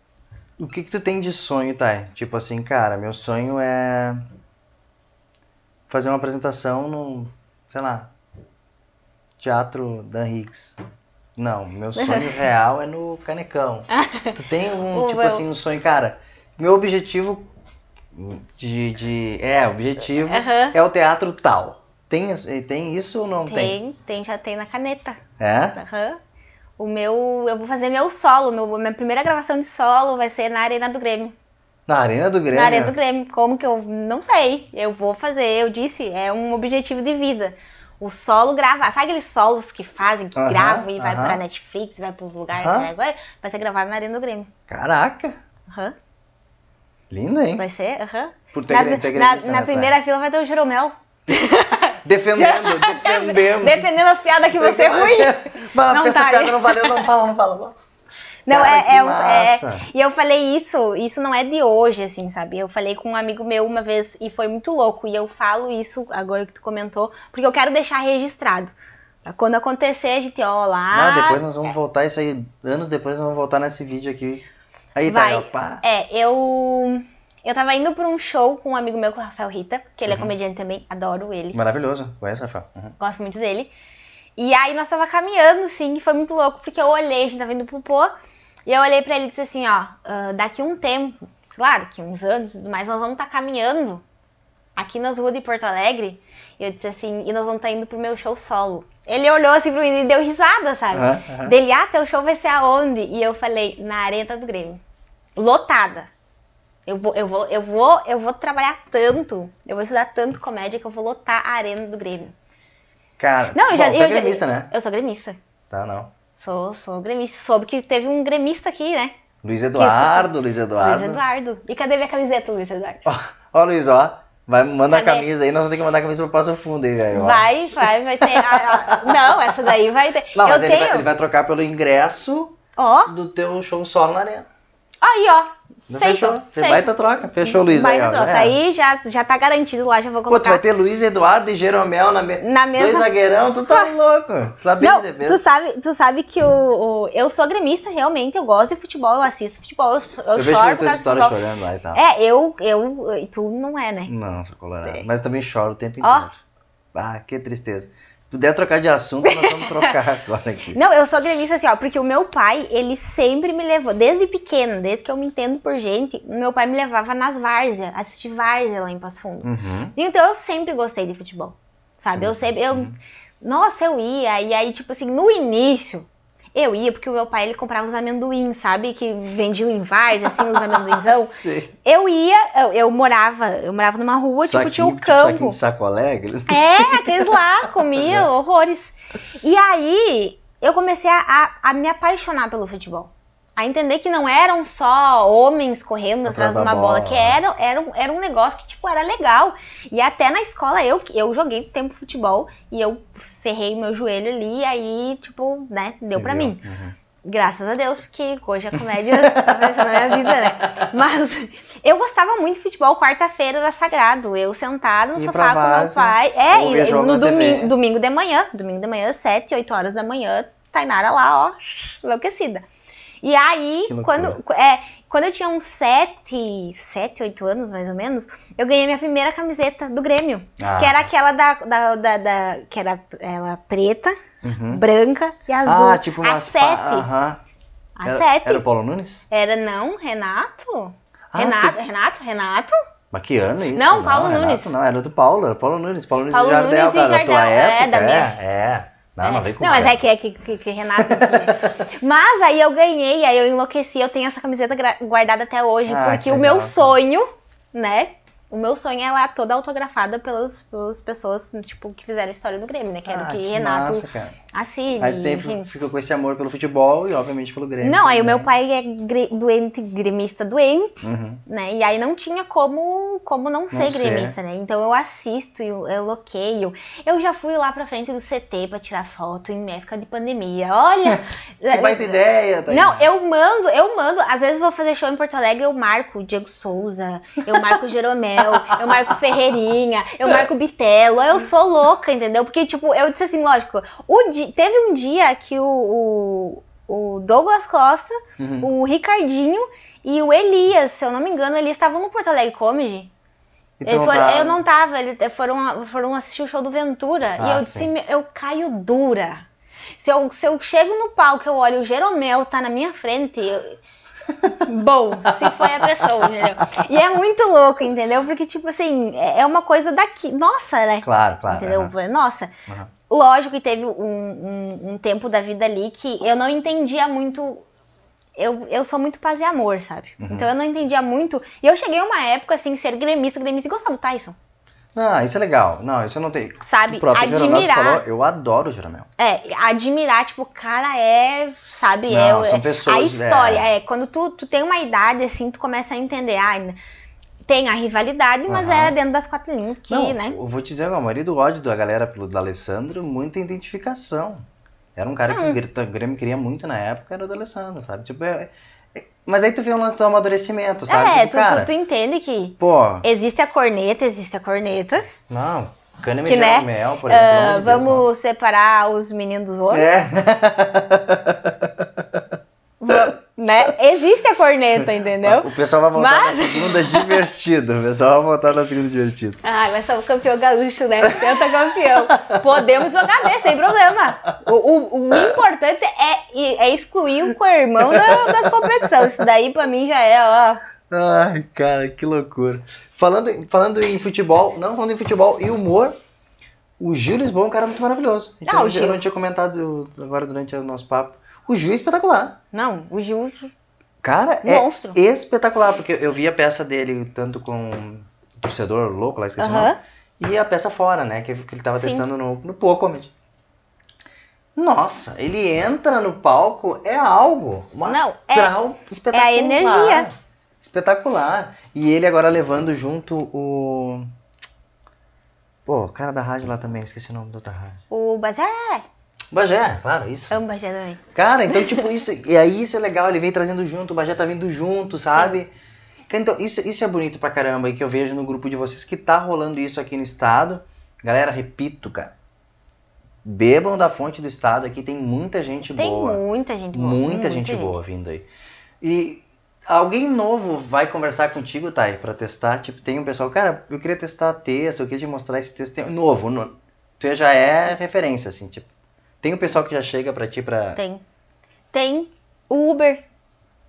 O que que tu tem de sonho, Thay? Tipo assim, cara, meu sonho é fazer uma apresentação no, sei lá, Teatro Dan Higgs. Não, meu sonho real é no Canecão. Tu tem um, tipo meu- assim, um sonho, cara, meu objetivo de, de é, objetivo é o teatro tal. Tem, tem isso ou não tem? Tem, tem, já tem na caneta. É? Aham. O meu. Eu vou fazer meu solo. Meu, minha primeira gravação de solo vai ser na Arena do Grêmio. Na Arena do Grêmio? Na Arena do Grêmio. Como que eu. Não sei. Eu vou fazer. Eu disse, é um objetivo de vida. O solo gravar. Sabe aqueles solos que fazem, que Aham, gravam e vai aham. pra Netflix, vai pros lugares, né? Agora Vai ser gravado na Arena do Grêmio. Caraca, Aham. lindo, hein? Vai ser, aham. Por ter, Na, na- na primeira fila vai ter o Jeromel. Defendendo, defendendo. Defendendo as piadas que você é ruim. Mas Não essa tá, piada não valeu, não fala, não fala. não. Não, Cara, é, é, um- é-. E eu falei isso, isso não é de hoje, assim, sabe? Eu falei com um amigo meu uma vez e foi muito louco. E eu falo isso agora que tu comentou, porque eu quero deixar registrado. Quando acontecer, a gente, ó, lá. Não, depois nós vamos voltar isso aí, anos depois nós vamos voltar nesse vídeo aqui. Aí, Vai. tá, ó, pá. É, eu. Eu tava indo pra um show com um amigo meu, com o Rafael Rita, que ele é Uhum. comediante também, adoro ele. Maravilhoso, conhece, Rafael? Uhum. Gosto muito dele. E aí nós tava caminhando, assim, e foi muito louco, porque eu olhei, a gente tava indo pro Pô, e eu olhei pra ele e disse assim, ó, ah, daqui um tempo, claro, que uns anos e tudo mais, nós vamos estar caminhando aqui nas ruas de Porto Alegre. E eu disse assim, e nós vamos estar indo pro meu show solo. Ele olhou assim pra mim e deu risada, sabe? Aham. Dele, ah, teu show vai ser aonde? E eu falei, na Arena do Grêmio. Lotada. Eu vou, eu vou, eu vou, eu vou trabalhar tanto, eu vou estudar tanto comédia que eu vou lotar a Arena do Grêmio. Cara, Não, eu já. bom, tu eu é gremista, né? Eu sou gremista. Tá, não. Sou, sou gremista. Soube que teve um gremista aqui, né? Luiz Eduardo, Luiz Eduardo. Luiz Eduardo. E cadê minha camiseta, Luiz Eduardo? Ó, Luiz, ó. Vai, manda a Cadê? camisa aí, nós vamos ter que mandar a camisa pro Passo Fundo aí, velho. Vai, vai, vai ter. a- a- não, essa daí vai ter. Não, eu mas ele tenho. vai, ele vai trocar pelo ingresso Ó, do teu show solo na arena. Aí, ó. Não Feito. Fechou. feito. Baita troca. Fechou, Luiz. aí, Baita ó. troca. É. Aí já, já tá garantido lá, já vou Pô, tu vai colocar. ter Luiz Eduardo e Jeromel na, me... Na mesma- Dois zagueirão, tu tá louco. Sabia Não, de tu sabe, tu sabe que o, o- eu sou gremista, realmente, eu gosto de futebol, eu assisto futebol, eu, eu, Eu, vejo choro de história chorando lá e tal. É, eu, eu, e tu não é, né? Não, sou colorado. É. Mas também choro o tempo Ó. inteiro. Ah, que tristeza. Puder trocar de assunto, nós vamos trocar agora aqui. Não, eu sou gremista assim, ó, porque o meu pai, ele sempre me levou, desde pequena, desde que eu me entendo por gente, meu pai me levava nas várzeas, assistir várzea lá em Passo Fundo. Uhum. Então eu sempre gostei de futebol, sabe? Eu sempre, eu, nossa, eu ia, e aí, tipo assim, no início, eu ia porque o meu pai, ele comprava os amendoins, sabe? Que vendiam em várzea, assim, os amendoinzão. Eu ia, eu, eu morava, eu morava numa rua, tipo, tinha o Saquinho- tipo saquinho campo. de sacolé. aqueles- É, aqueles lá, comia horrores. E aí, eu comecei a, a, a me apaixonar pelo futebol. A entender que não eram só homens correndo Atrás de uma bola, bola. que era, era, um, era um negócio que, tipo, era legal. E até na escola, eu, eu joguei tempo futebol e eu ferrei meu joelho ali, e aí, tipo, né, deu pra mim. Uhum. Graças a Deus, porque hoje a comédia tá aparecendo na minha vida, né? Mas eu gostava muito de futebol, quarta-feira era sagrado. Eu sentada no Ir sofá com meu várzea, pai. É, e no domingo, domingo de manhã, domingo de manhã, 7, 8 horas da manhã, Tainara lá, ó, enlouquecida. E aí, quando, é, quando eu tinha uns 7, 7, 8 anos mais ou menos, eu ganhei minha primeira camiseta do Grêmio. Ah. Que era aquela da, da, da, da- que era ela preta, Uhum. branca e azul. Ah, tipo a umas 7. pa- Aham. A Era- 7. Era o Paulo Nunes? Era não, Renato? Ah, Renato, Renato, Renato? Mas que ano é isso? Não, Paulo Renato, Nunes. Não, era do Paulo, era Paulo Nunes. Paulo Nunes Paulo e Jardel, Nunes e cara, da tua Jardel, é, época. da É, minha- é. Não, não É. vem com Não, mas é que, é que, que, que Renato. que- mas aí eu ganhei, aí eu enlouqueci, eu tenho essa camiseta guardada até hoje, Ah, porque que o meu sonho, né? O meu sonho é ela toda autografada pelas, pelas pessoas, tipo, que fizeram a história do Grêmio, né? Quero Ah, que, que Renato massa, assine, Aí enfim. ficou com esse amor pelo futebol e, obviamente, pelo Grêmio. Não, aí o também. meu pai é gre- doente, gremista doente, Uhum. né? E aí não tinha como, como não ser ser. gremista, né? Então eu assisto, eu, eu loqueio. Eu já fui lá pra frente do CT pra tirar foto em época de pandemia. Olha! Que baita ideia, tá Não, eu mando, eu mando. Às vezes vou fazer show em Porto Alegre, eu marco o Diego Souza, eu marco o Jeromel, eu marco Ferreirinha, eu marco o Bitelo. Eu sou louca, entendeu? Porque, tipo, eu disse assim, lógico, o teve um dia que o, o, o Douglas Costa, Uhum. o Ricardinho e o Elias, se eu não me engano, eles estavam no Porto Alegre Comedy. E foram- tá- Eu não tava, eles foram, foram assistir o show do Ventura. e Ah, eu disse, sim. "Meu, eu caio dura. Se eu, se eu chego no palco, eu olho o Jeromel tá na minha frente. eu- Bom, se foi a pessoa, entendeu? E é muito louco, entendeu? Porque, tipo assim, é é uma coisa daqui. Nossa, né? Claro, claro. entendeu? aham. Nossa. Aham. Lógico que teve um, um- um tempo da vida ali que eu não entendia muito. Eu, eu sou muito paz e amor, sabe? Uhum. Então eu não entendia muito. E eu cheguei a uma época, assim, ser gremista, gremista e gostava do Tyson. Não, isso é legal. Não, isso eu não tenho. Sabe? Admirar. falou, eu adoro o Jeromel. É, admirar, tipo, o cara é, sabe, Não, é, são é- pessoas, a história, é. é, quando tu, tu tem uma idade, assim, tu começa a entender, ah, tem a rivalidade, mas Aham. é dentro das quatro linhas, que, Não, né, eu vou te dizer, a maioria do ódio da galera pelo do Alessandro, muita identificação. Era um cara que Hum. o Grê- o Grêmio queria muito na época, era o do Alessandro, sabe? Tipo, é- é- mas aí tu vê o teu amadurecimento, sabe? é, Tipo, tu, cara, tu, entende que pô, existe a corneta, existe a corneta, não, Kahneman Que, e né, Jeromel, por exemplo, ah, amor de Deus, vamos separar os meninos dos outros, É. né, existe a corneta, entendeu? O pessoal vai voltar Mas- na segunda divertido. O pessoal vai voltar na segunda divertido. Ah, mas somos campeão gaúcho, né? Tenta campeão. Podemos jogar bem, sem problema. O, o- o importante é, é excluir o co-irmão da- das competições. Isso daí pra mim já é, ó. Ai, cara, que loucura. Falando, em- falando em futebol, não falando em futebol e humor, o Gil Lisboa é um cara muito maravilhoso. A gente Não, não, o Gil- eu não tinha comentado agora durante o nosso papo. O Gil é espetacular. Não, o Ju, Cara, é monstro. espetacular, porque eu vi a peça dele tanto com o torcedor louco lá, esqueci o nome, e a peça fora, né, que, que ele tava Sim. testando no, no Poa Comedy. Nossa, ele entra no palco, é algo, um Não, é- astral espetacular. energia. Espetacular. E ele agora levando junto o... Pô, o cara da rádio lá também, esqueci o nome do outra rádio. O Bazé. Bagé, claro, isso. Amo Bagé também. Cara, então, tipo, isso. E aí isso é legal, ele vem trazendo junto, o Bagé tá vindo junto, sabe? Cara, Então, isso, isso é bonito pra caramba aí que eu vejo no grupo de vocês que tá rolando isso aqui no estado. Galera, repito, cara. Bebam da fonte do estado aqui, tem muita gente Tem boa. muita gente boa. Muita, gente, boa vindo aí. E alguém novo vai conversar contigo, Thay, pra testar? Tipo, tem um pessoal, cara, eu queria testar texto, eu queria te mostrar esse texto Tem- novo. no- tu já é referência, assim, tipo. Tem um pessoal que já chega pra ti pra. Tem. Tem o Uber.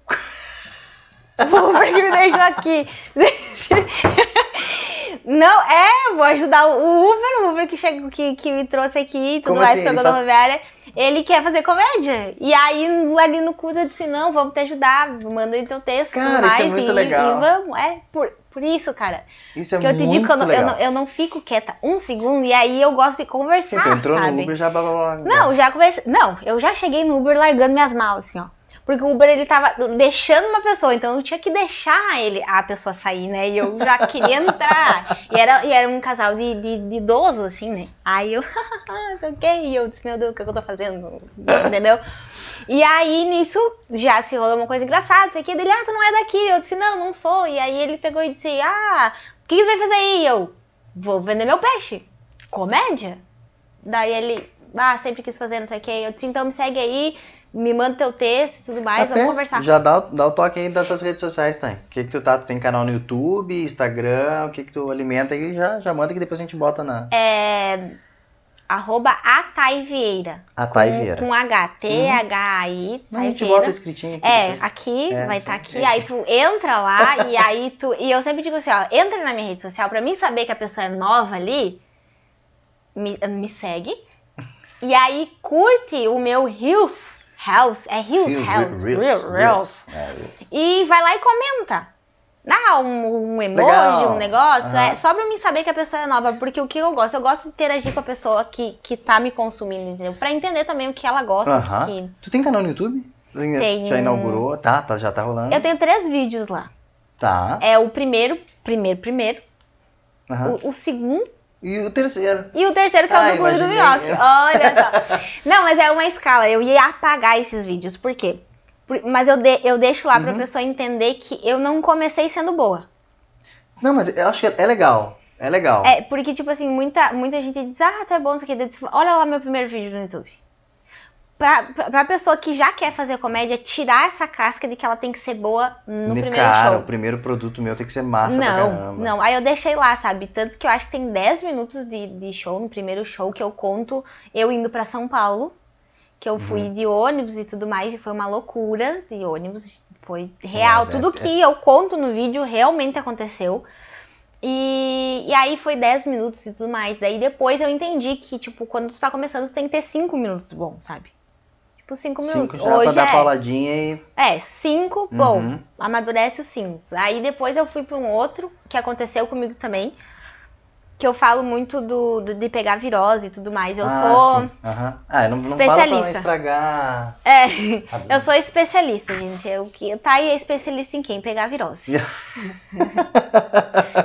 o Uber que me deixou aqui. Não, é, vou ajudar o Uber, o Uber que, chegou, que, que me trouxe aqui e tudo Como mais, assim? pegou da faz- rodoviária. Ele quer fazer comédia. E aí, ali no curso, eu disse, não, vamos te ajudar, manda aí teu texto e tudo Cara, isso mais. é muito e, legal. e vamos, é, por, por isso, cara. Isso é que eu te muito digo que eu não, eu, não, eu não fico quieta um segundo e aí eu gosto de Sim, conversar, tu entrou sabe? no Uber já blá blá blá. Não, já comecei. Não, eu já cheguei no Uber largando minhas malas, assim, ó. Porque o Uber ele tava deixando uma pessoa, então eu tinha que deixar ele, a pessoa sair, né? E eu já queria entrar. E era, e era um casal de, de, de idoso, assim, né? Aí eu, sei o? E eu disse, meu Deus, o que eu tô fazendo? Entendeu? E aí nisso já se rolou uma coisa engraçada, sei o que dele, ah, tu não é daqui. Eu disse, não, não sou. E aí ele pegou e disse, ah, o que, que tu vai fazer aí? E eu, vou vender meu peixe. Comédia? Daí ele, ah, sempre quis fazer, não sei o que. Eu disse, então me segue aí, me manda teu texto e tudo mais, Até vamos conversar. Já dá, dá o toque aí das tuas redes sociais, tá? O que que tu tá? Tu tem canal no YouTube, Instagram, o que que tu alimenta aí? Já, já manda que depois a gente bota na... É. Arroba Atai Vieira. A Thay com, Vieira. Com H, T-H-I, Mas a gente bota Vieira. escritinho aqui É, depois. aqui É, vai estar aqui, aí tu entra lá e aí tu. E eu sempre digo assim, ó, entra na minha rede social, pra mim saber que a pessoa é nova ali, me, me segue. E aí curte o meu Reels. Reels, é Reels, Reels, Reels, Reels. É. E vai lá e comenta. Dá um, um emoji, Legal. um negócio. Aham. É só pra mim saber que a pessoa é nova. Porque o que eu gosto? Eu gosto de interagir com a pessoa que, que tá me consumindo, entendeu? Pra entender também o que ela gosta. o que Tu tem canal no YouTube? Tenho. Já inaugurou? Tá, tá, já tá rolando. Eu tenho três vídeos lá. Tá. É o primeiro, primeiro, primeiro. aham. O, o segundo E o terceiro? e o terceiro que é o Ah, do Clube do. Minhoca. Olha só. Não, mas é uma escala. Eu ia apagar esses vídeos. Por quê? Por- Mas eu, de- eu deixo lá pra Uhum. pessoa entender que eu não comecei sendo boa. Não, mas eu acho que é legal. É legal. É, porque, tipo assim, muita, muita gente diz, ah, tu é bom, isso aqui. Olha lá meu primeiro vídeo no YouTube. Pra, pra, pessoa que já quer fazer comédia, tirar essa casca de que ela tem que ser boa no De primeiro cara, show. o primeiro produto meu tem que ser massa Não, não. Aí eu deixei lá, sabe? Tanto que eu acho que tem 10 minutos de, de show, no primeiro show, que eu conto eu indo pra São Paulo. Que eu fui Uhum. de ônibus e tudo mais, e foi uma loucura de ônibus. Foi real. é, tudo é. que eu conto no vídeo realmente aconteceu. E, e aí foi 10 minutos e tudo mais. Daí depois eu entendi que, tipo, quando tu tá começando, tu tem que ter 5 minutos bom, sabe? Tipo, 5 Cinco minutos. já pra Hoje dar é. pauladinha e... É, cinco, bom, Uhum. amadurece os cinco. Aí depois eu fui pra um outro, que aconteceu comigo também, que eu falo muito do, do- de pegar virose e tudo mais. Eu ah, sou. Aham. Ah, não, não pra não especialista. estragar... É, eu sou especialista, gente. Eu, que- tá aí é especialista em quem? Pegar virose.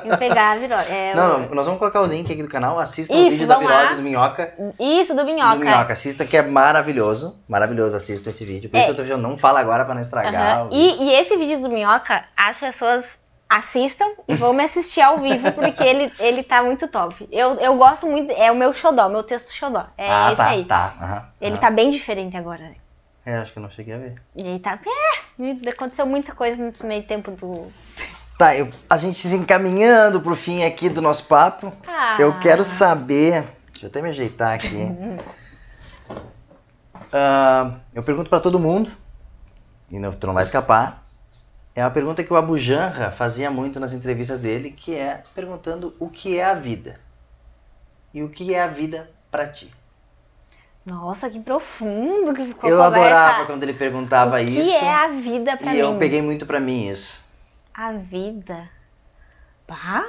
em pegar virose. É, Não, não, nós vamos colocar o link aqui do canal. Assista o Isso, vídeo da virose lá. do Minhoca. Isso, do minhoca. Do Minhoca. Assista que é maravilhoso. Maravilhoso, assista esse vídeo. Por É. isso eu tô dizendo, não fala agora pra não estragar. Aham. o. E, e esse vídeo do Minhoca, as pessoas assistam e vão me assistir ao vivo, porque ele, ele tá muito top. Eu, eu gosto muito, é o meu xodó, meu texto xodó. É ah, esse tá, aí. tá. aham, Ele aham. tá bem diferente agora. né? É, acho que eu não cheguei a ver. E aí tá. É, aconteceu muita coisa no meio tempo do. Tá, eu- a gente se encaminhando pro fim aqui do nosso papo. Ah, Eu quero saber. Deixa eu até me ajeitar aqui. Ah, eu pergunto pra todo mundo, e não, tu não vai escapar. É uma pergunta que o Abu Janra fazia muito nas entrevistas dele, que é perguntando o que é a vida. E o que é a vida pra ti. Nossa, que profundo que ficou eu a conversa. adorava quando ele perguntava o que isso. é a vida pra e mim? eu peguei muito pra mim isso. A vida. Bah?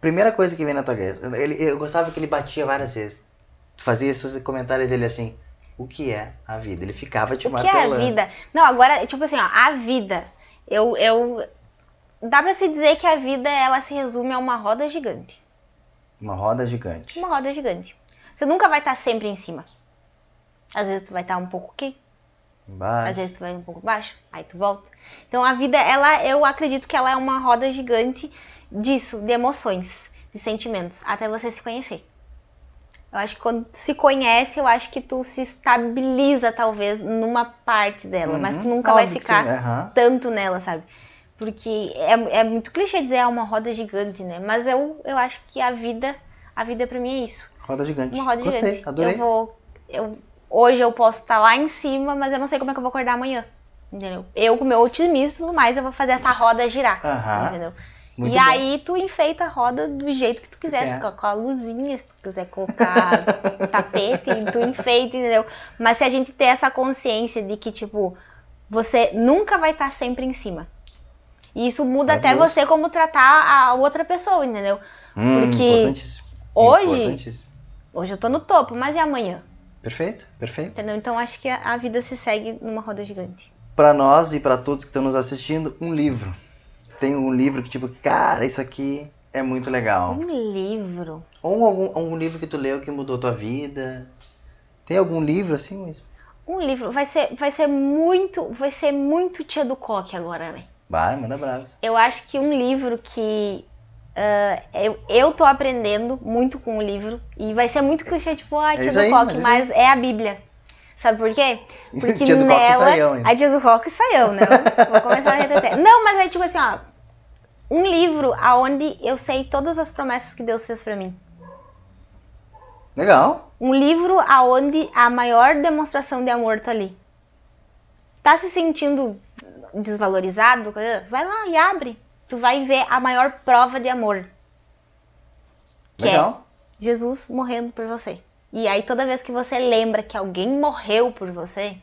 Primeira coisa que vem na tua cabeça. Ele, eu gostava que ele batia várias vezes. Tu fazia esses comentários ele assim, o que é a vida? Ele ficava te O que é a martelando. vida? Não, agora, tipo assim, ó, a vida. Eu, eu. Dá pra se dizer que a vida, ela se resume a uma roda gigante. Uma roda gigante. Uma roda gigante. Você nunca vai estar sempre em cima. Às vezes tu vai estar um pouco aqui, Vai. às vezes tu vai um pouco baixo, aí tu volta. Então a vida, ela, eu acredito que ela é uma roda gigante disso, de emoções, de sentimentos, até você se conhecer. Eu acho que quando tu se conhece, eu acho que tu se estabiliza, talvez, numa parte dela, mas tu Uhum. nunca vai que ficar aham. tanto nela, sabe? Porque é, é muito clichê dizer é uma roda gigante, né? Mas eu, eu acho que a vida, a vida pra mim é isso. Roda gigante. Uma roda Gostei, gigante. adorei. Eu vou. Eu, hoje eu posso estar lá em cima, mas eu não sei como é que eu vou acordar amanhã. Entendeu? Eu, com meu otimismo e tudo mais, eu vou fazer essa roda girar. Aham. Entendeu? Muito e bom. aí tu enfeita a roda do jeito que tu quiser, se tu colocar a luzinha, se tu quiser colocar tapete, tu enfeita, entendeu? Mas se a gente ter essa consciência de que, tipo, você nunca vai estar sempre em cima. E isso muda até Maravilhoso. você como tratar a outra pessoa, entendeu? Hum, porque importantíssimo. hoje- Importantíssimo. Hoje eu tô no topo, mas e amanhã? Perfeito, perfeito. Entendeu? Então acho que a, a vida se segue numa roda gigante. Pra nós e pra todos que estão nos assistindo, um livro. Tem um livro que, tipo, cara, isso aqui é muito legal. Um livro. Ou algum, um livro que tu leu que mudou tua vida. Tem algum livro assim mesmo? Um livro. Vai ser, vai ser muito. Vai ser muito tia do coque agora, né? Vai, manda brasa. Eu acho que um livro que ah, eu, eu tô aprendendo muito com o livro, e vai ser muito clichê, tipo, ah, É tia isso do aí, coque, mas mas é a Bíblia. Sabe por quê? Porque Tia do coque nela. saião ainda. a tia do coque e saião, não. Vou começar a reteter. Não, mas é tipo assim, ó. Um livro aonde eu sei todas as promessas que Deus fez pra mim. Legal. Um livro aonde a maior demonstração de amor tá ali. Tá se sentindo desvalorizado? Vai lá e abre. Tu vai ver a maior prova de amor. Que é Legal. Jesus morrendo por você. E aí toda vez que você lembra que alguém morreu por você,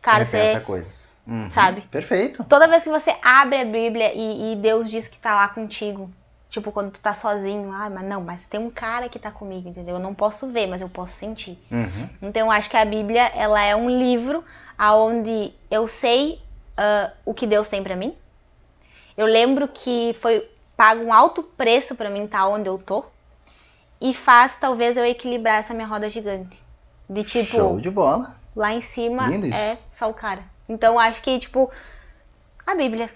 cara, Repensa você. coisas. Uhum. Sabe? Perfeito. Toda vez que você abre a Bíblia e, e Deus diz que tá lá contigo. Tipo, quando tu tá sozinho, ah, mas não, mas tem um cara que tá comigo, entendeu? Eu não posso ver, mas eu posso sentir. Uhum. Então eu acho que a Bíblia ela é um livro aonde eu sei ah, o que Deus tem pra mim. Eu lembro que foi pago um alto preço pra mim estar onde eu tô e faz talvez eu equilibrar essa minha roda gigante. De tipo, Show de bola. lá em cima é só o cara. Então acho que tipo a Bíblia,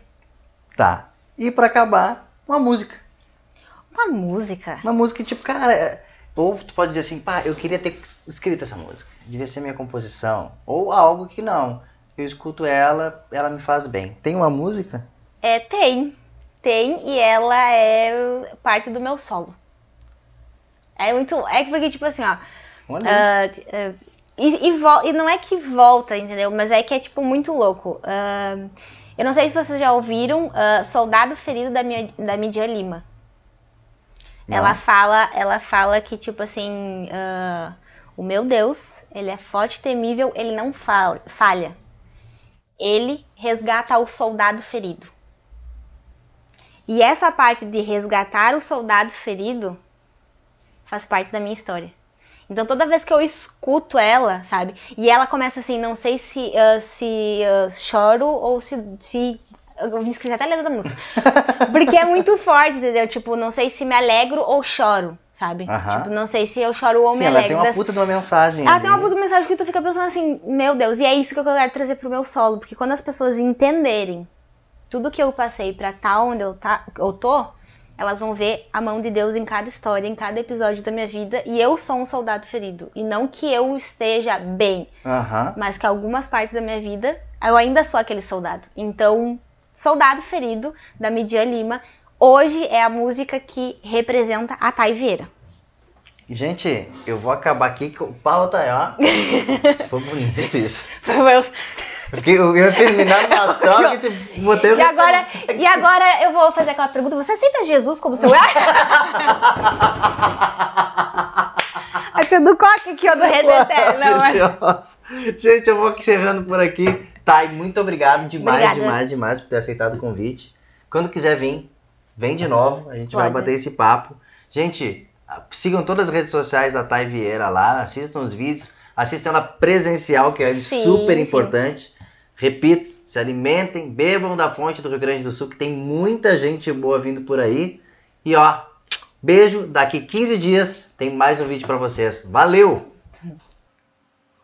Tá. E pra acabar, uma música. uma música. Uma música que, tipo, cara. é- Ou tu pode dizer assim, pá, eu queria ter escrito essa música. Devia ser minha composição. Ou algo que não. Eu escuto ela, ela me faz bem. Tem uma música? É, tem. Tem e ela é parte do meu solo. É muito. É que porque, tipo assim, ó. Olha. t- ah, e, e, vol- e não é que volta, entendeu? Mas é que é, tipo, muito louco. Ah, eu não sei se vocês já ouviram Soldado Ferido da, minha, da Midia Lima. Não. Ela fala, ela fala que, tipo assim, o meu Deus, ele é forte e temível, ele não fal- falha. Ele resgata o soldado ferido. E essa parte de resgatar o soldado ferido faz parte da minha história. Então toda vez que eu escuto ela, sabe? E ela começa assim, não sei se, ah, se ah, choro ou se, se. Eu me esqueci até a letra da música. Porque é muito forte, entendeu? Tipo, não sei se me alegro ou choro, sabe? Aham. Tipo, não sei se eu choro ou Sim, me ela alegro. tem uma Das- puta de uma mensagem. ela ali. tem uma puta mensagem que tu fica pensando assim, meu Deus, e é isso que eu quero trazer pro meu solo, porque quando as pessoas entenderem tudo que eu passei pra estar onde eu, tá, eu tô, elas vão ver a mão de Deus em cada história, em cada episódio da minha vida, e eu sou um soldado ferido. E não que eu esteja bem, Aham. mas que algumas partes da minha vida eu ainda sou aquele soldado. Então, Soldado Ferido, da Midia Lima, hoje é a música que representa a Thay Vieira. Gente, eu vou acabar aqui com o pau tá aí, ó. Foi bonito isso. Porque eu ia terminar no astral que tipo, botei E agora, e agora eu vou fazer aquela pergunta: você aceita Jesus como seu. A tia do coque aqui, ó, do Redeter. Não, mas... Deus. Gente, eu vou encerrando por aqui. Thay, muito obrigado demais, Obrigada. demais, demais por ter aceitado o convite. Quando quiser vir, vem de novo. A gente vai Pode. bater esse papo. Gente, sigam todas as redes sociais da Thay Vieira lá, assistam os vídeos, assistam ela presencial, que é Sim, super sim. importante. Repito, se alimentem, bebam da fonte do Rio Grande do Sul, que tem muita gente boa vindo por aí. E ó, beijo, daqui 15 dias tem mais um vídeo pra vocês. Valeu!